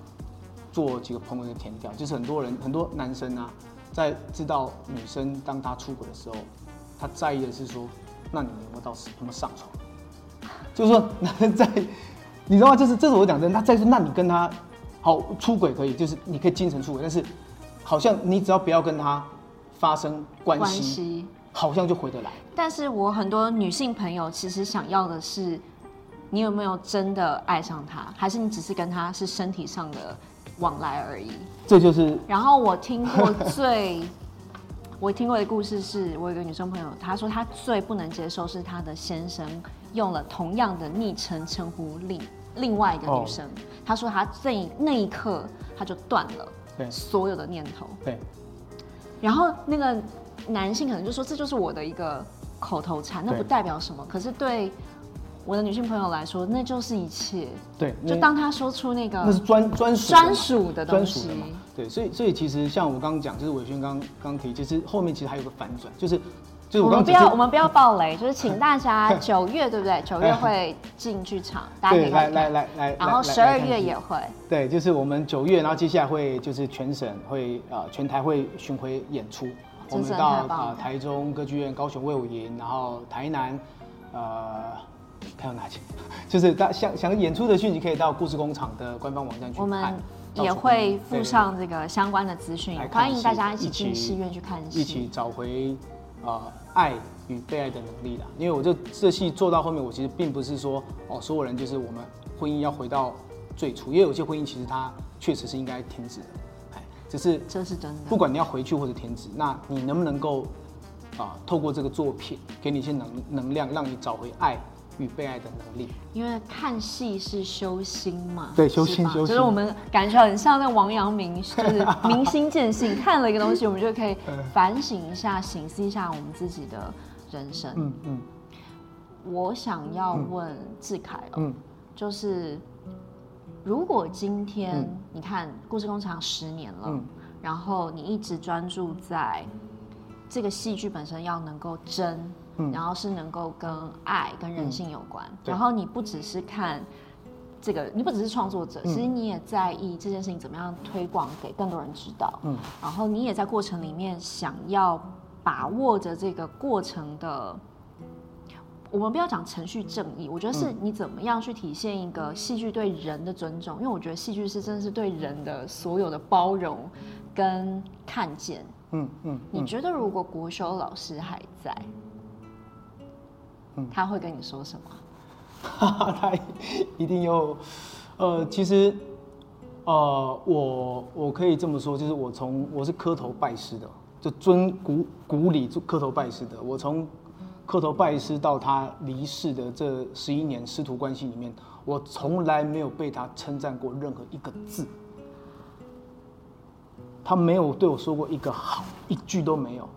做几个朋友的填调，就是很多人很多男生啊，在知道女生当他出轨的时候，他在意的是说，那你有没有到有没有上床？就是说男人在。你知道吗？就是这是我讲真，他再说，那你跟他好出轨可以，就是你可以精神出轨，但是好像你只要不要跟他发生关系，关系好像就回得来。
但是我很多女性朋友其实想要的是，你有没有真的爱上他，还是你只是跟他是身体上的往来而已？
这就是。
然后我听过最。我听过的故事是，我有一个女生朋友，她说她最不能接受是她的先生用了同样的昵称称呼另另外一个女生。哦、她说她这那一刻她就断了对所有的念头。对。然后那个男性可能就说，这就是我的一个口头禅，那不代表什么。可是对。我的女性朋友来说，那就是一切。
对，
就当她说出那个，
那是专专属
专属的东西。
对，所以所以其实像我刚刚讲，就是伟轩刚刚提，就是后面其实还有个反转，就是就是我刚刚
们不要我们不要暴雷，就是请大家 九月对不对？九月会进剧场，大家可以来来来来，然后十二月也会。
对，就是我们九月，然后接下来会就是全省会呃全台会巡回演出，我们到呃台中歌剧院、高雄魏武营，然后台南呃。还有哪些？就是大想想演出的讯息，可以到故事工厂的官方网站去看。
我们也会附上这个相关的资讯，欢迎大家一起进戏院去看戏，
一起找回呃爱与被爱的能力啦。因为我这这戏做到后面，我其实并不是说哦，所有人就是我们婚姻要回到最初，因为有些婚姻其实它确实是应该停止的。哎，只是
这是真的。
不管你要回去或者停止，那你能不能够啊，透过这个作品给你一些能能量，让你找回爱。与被爱的能力，
因为看戏是修心嘛，
对，修心修心，
就是我们感觉很像那王阳明，就是 明心见性，看了一个东西，我们就可以反省一下，省思一下我们自己的人生。嗯嗯。我想要问志凯哦，嗯，就是如果今天你看故事工厂十年了，嗯，然后你一直专注在这个戏剧本身要能够真。然后是能够跟爱、跟人性有关。嗯、然后你不只是看这个，你不只是创作者，嗯、其实你也在意这件事情怎么样推广给更多人知道。嗯，然后你也在过程里面想要把握着这个过程的，我们不要讲程序正义，我觉得是你怎么样去体现一个戏剧对人的尊重，因为我觉得戏剧是真的是对人的所有的包容跟看见。嗯嗯，嗯，你觉得如果国修老师还在？他会跟你说什么？
他一定有，呃，其实，呃，我我可以这么说，就是我从我是磕头拜师的，就尊古古礼就磕头拜师的。我从磕头拜师到他离世的这十一年师徒关系里面，我从来没有被他称赞过任何一个字，他没有对我说过一个好，一句都没有，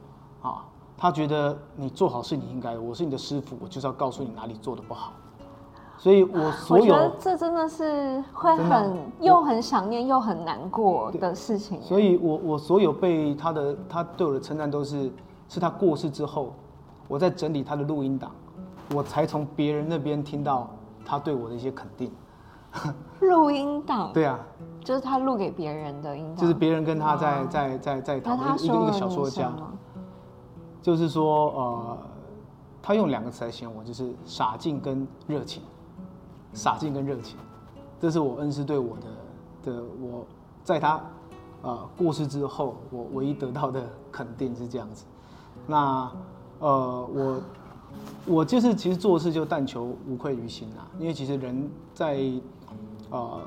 啊。他觉得你做好是你应该的，我是你的师傅，我就是要告诉你哪里做的不好。所以我所有，我觉得
这真的是会很又很想念又很难过的事情。
所以我我所有被他的他对我的称赞都是是他过世之后，我在整理他的录音档，我才从别人那边听到他对我的一些肯定。
录音档？
对啊，
就是他录给别人的音档，
就是别人跟他在在在在讨论一个一个小说家。就是说，呃，他用两个词来形容我，就是傻劲跟热情，傻劲跟热情，这是我恩师对我的的我在他呃过世之后，我唯一得到的肯定是这样子。那呃，我我就是其实做事就但求无愧于心啊，因为其实人在呃。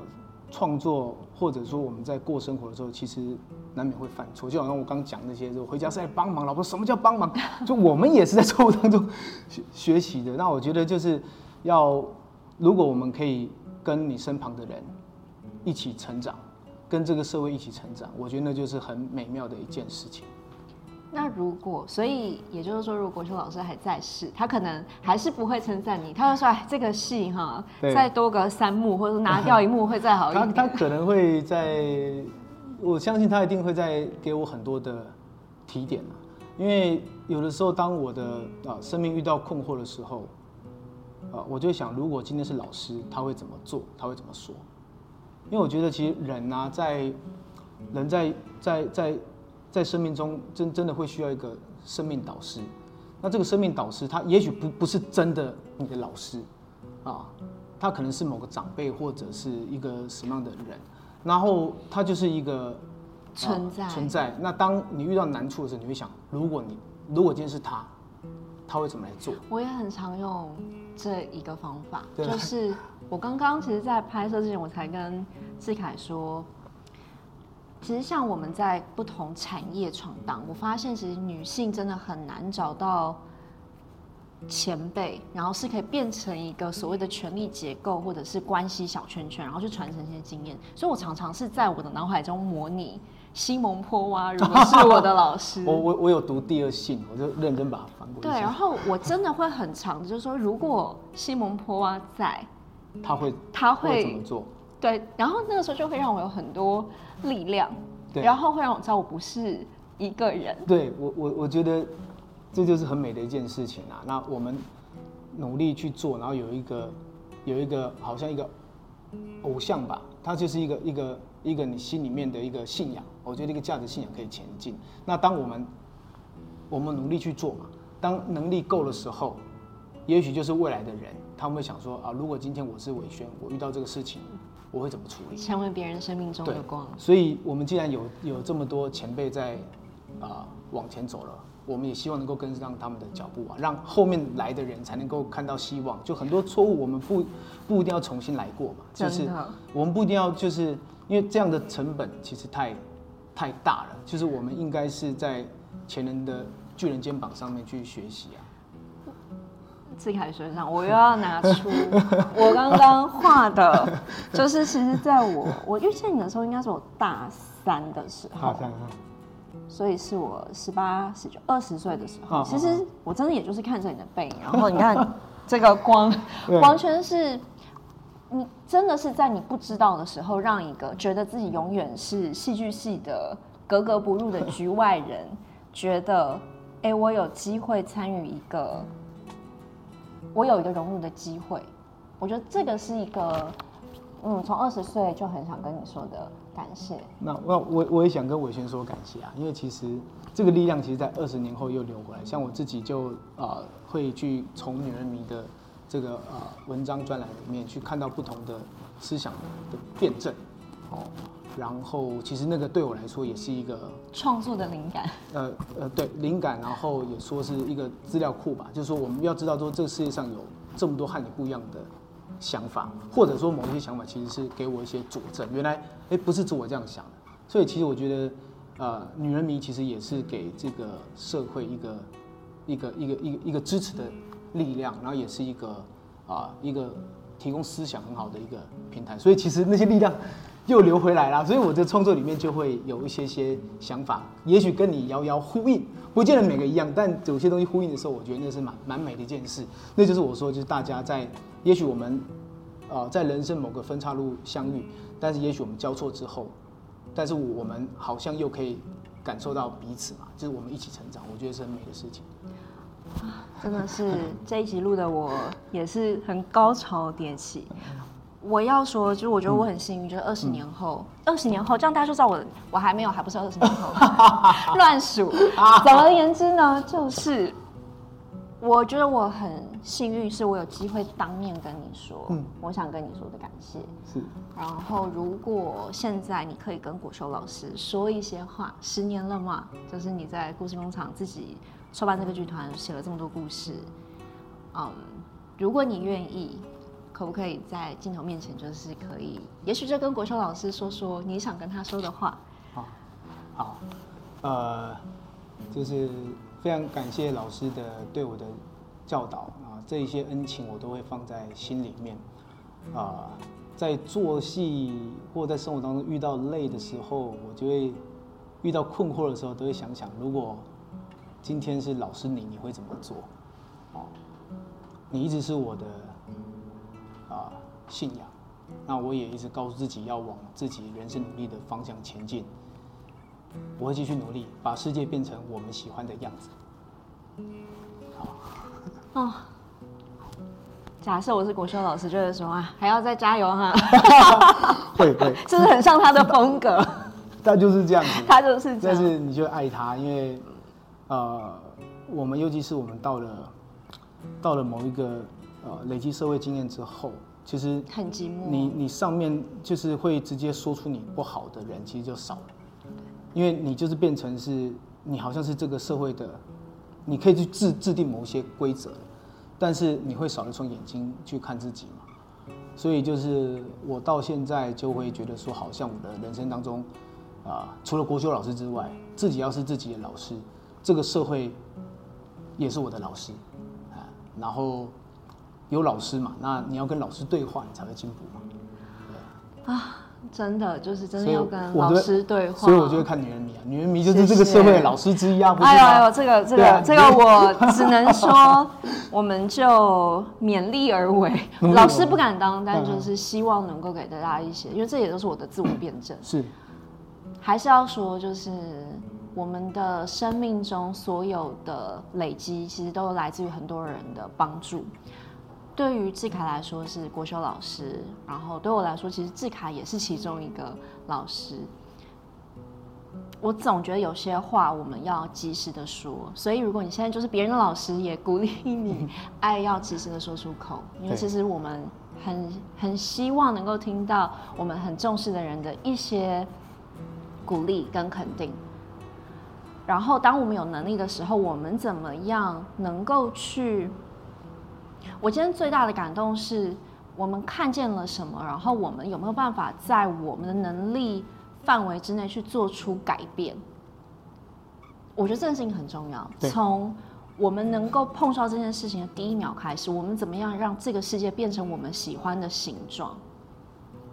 创作或者说我们在过生活的时候，其实难免会犯错。就好像我刚讲那些，就回家是在帮忙。老婆，什么叫帮忙？就我们也是在错误当中学学习的。那我觉得就是要，如果我们可以跟你身旁的人一起成长，跟这个社会一起成长，我觉得那就是很美妙的一件事情。
那如果，所以也就是说，如果邱老师还在世，他可能还是不会称赞你，他会说：“哎，这个戏哈，再多个三幕，或者拿掉一幕会再好一点。”
他他可能会在，我相信他一定会再给我很多的提点，因为有的时候当我的啊生命遇到困惑的时候。啊，我就想，如果今天是老师，他会怎么做？他会怎么说？因为我觉得，其实人啊，在人在在在在生命中，真真的会需要一个生命导师。那这个生命导师，他也许不不是真的你的老师啊，他可能是某个长辈或者是一个什么样的人，然后它就是一个
存在
存在。那当你遇到难处的时候，你会想，如果你如果今天是他。他会怎么来做？
我也很常用这一个方法，就是我刚刚其实，在拍摄之前，我才跟志凯说，其实像我们在不同产业闯荡，我发现其实女性真的很难找到前辈，然后是可以变成一个所谓的权力结构或者是关系小圈圈，然后去传承一些经验。所以我常常是在我的脑海中模拟。西蒙波娃如果是我的老师，
我我我有读第二性，我就认真 把它翻过。
对，然后我真的会很长，就是说，如果西蒙波娃在，
他会
他会，会
怎么做？
对，然后那个时候就会让我有很多力量，对，然后会让我知道我不是一个人。
对我我我觉得这就是很美的一件事情啊。那我们努力去做，然后有一个有一个好像一个偶像吧，它就是一个一个。一个你心里面的一个信仰，我觉得一个价值信仰可以前进。那当我们我们努力去做嘛，当能力够的时候，也许就是未来的人，他们会想说啊，如果今天我是伟轩，我遇到这个事情，我会怎么处理？
成为别人生命中的光。
所以，我们既然有有这么多前辈在啊往前走了。我们也希望能够跟上他们的脚步啊，让后面来的人才能够看到希望。就很多错误，我们不不一定要重新来过嘛，就是我们不一定要，就是因为这样的成本其实太太大了。就是我们应该是在前人的巨人肩膀上面去学习啊。
智凯身上，我又要拿出我刚刚画的，就是其实在我我遇见你的时候，应该是我大三的时候。大三啊。所以是我十八、十九、二十岁的时候，其实我真的也就是看着你的背影，然后你看 这个光，完全是你真的是在你不知道的时候，让一个觉得自己永远是戏剧系的格格不入的局外人，觉得哎、欸，我有机会参与一个，我有一个融入的机会。我觉得这个是一个，嗯，从二十岁就很想跟你说的。感谢。
那那我我也想跟伟轩说感谢啊，因为其实这个力量其实，在二十年后又流回来。像我自己就啊、呃，会去从女人迷的这个啊、呃、文章专栏里面去看到不同的思想的辩证，哦，然后其实那个对我来说也是一个
创作的灵感。
呃呃，对，灵感，然后也说是一个资料库吧，就是说我们要知道说这个世界上有这么多和你不一样的。想法，或者说某一些想法，其实是给我一些佐证。原来，哎，不是只我这样想的。所以，其实我觉得，呃，女人迷其实也是给这个社会一个一个一个一个一个支持的力量，然后也是一个啊、一个提供思想很好的一个平台。所以，其实那些力量又流回来了。所以，我的创作里面就会有一些些想法，也许跟你遥遥呼应，不见得每个一样，但有些东西呼应的时候，我觉得那是蛮蛮美的一件事。那就是我说，就是大家在。也许我们，呃，在人生某个分岔路相遇，但是也许我们交错之后，但是我们好像又可以感受到彼此嘛，就是我们一起成长，我觉得是很美的事情。
真的是这一集录的，我也是很高潮迭起。我要说，就是我觉得我很幸运，就是二十年后，二十年后，这样大家就知道我我还没有，还不是二十年后，乱数。总而言之呢，就是。我觉得我很幸运，是我有机会当面跟你说，嗯，我想跟你说的感谢。是。然后，如果现在你可以跟国修老师说一些话，十年了嘛，就是你在故事工厂自己创办这个剧团，写了这么多故事，嗯，如果你愿意，可不可以在镜头面前，就是可以，也许就跟国修老师说说你想跟他说的话。
好，好，呃，就是。非常感谢老师的对我的教导啊，这一些恩情我都会放在心里面啊。在做戏或在生活当中遇到累的时候，我就会遇到困惑的时候，都会想想，如果今天是老师你，你会怎么做？哦，你一直是我的啊、信仰，那我也一直告诉自己要往自己人生努力的方向前进。我会继续努力，把世界变成我们喜欢的样子。好，
哦。假设我是国修老师，就是说啊，还要再加油哈。
会 会，
是不 是很像他的风格？
他就是这样子，
他就是这样。
但是你就爱他，因为呃，我们尤其是我们到了到了某一个呃累积社会经验之后，其实
很寂寞。
你你上面就是会直接说出你不好的人，其实就少了，因为你就是变成是你好像是这个社会的，你可以去制制定某些规则。但是你会少一双眼睛去看自己嘛？所以就是我到现在就会觉得说，好像我的人生当中，啊，除了国修老师之外，自己要是自己的老师，这个社会也是我的老师，啊，然后有老师嘛，那你要跟老师对话，你才会进步嘛。啊。
真的就是真的要跟老师对话，
所以我就会看《女人迷》啊，《女人迷》就是这个社会的老师之一啊。
哎呦哎呦，这个这个、啊、这个我只能说，我们就勉力而为。老师不敢当，但就是希望能够给大家一些，因为这也都是我的自我辩证。
是，
还是要说，就是我们的生命中所有的累积，其实都来自于很多人的帮助。对于志凯来说是国修老师，然后对我来说，其实志凯也是其中一个老师。我总觉得有些话我们要及时的说，所以如果你现在就是别人的老师，也鼓励你 爱要及时的说出口，因为其实我们很很希望能够听到我们很重视的人的一些鼓励跟肯定。然后当我们有能力的时候，我们怎么样能够去？我今天最大的感动是，我们看见了什么，然后我们有没有办法在我们的能力范围之内去做出改变？我觉得这件事情很重要。从我们能够碰到这件事情的第一秒开始，我们怎么样让这个世界变成我们喜欢的形状？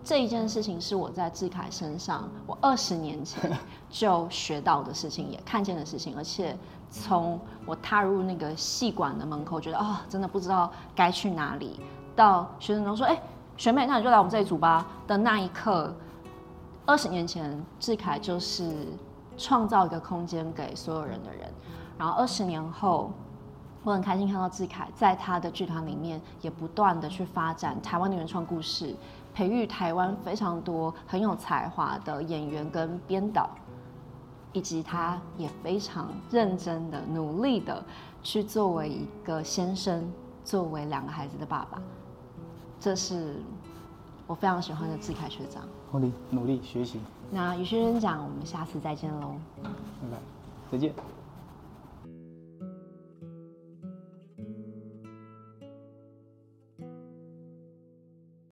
这一件事情是我在志凯身上，我二十年前 就学到的事情，也看见的事情，而且从我踏入那个戏馆的门口，觉得啊、哦，真的不知道该去哪里，到学生都说，哎、欸，学妹，那你就来我们这一组吧的那一刻，二十年前志凯就是创造一个空间给所有人的人，然后二十年后，我很开心看到志凯在他的剧团里面也不断的去发展台湾的原创故事。培育台湾非常多很有才华的演员跟编导，以及他也非常认真的、努力的去作为一个先生，作为两个孩子的爸爸，这是我非常喜欢的志凯学长。
努力努力学习。
那与轩轩讲，我们下次再见喽。
拜拜，再见。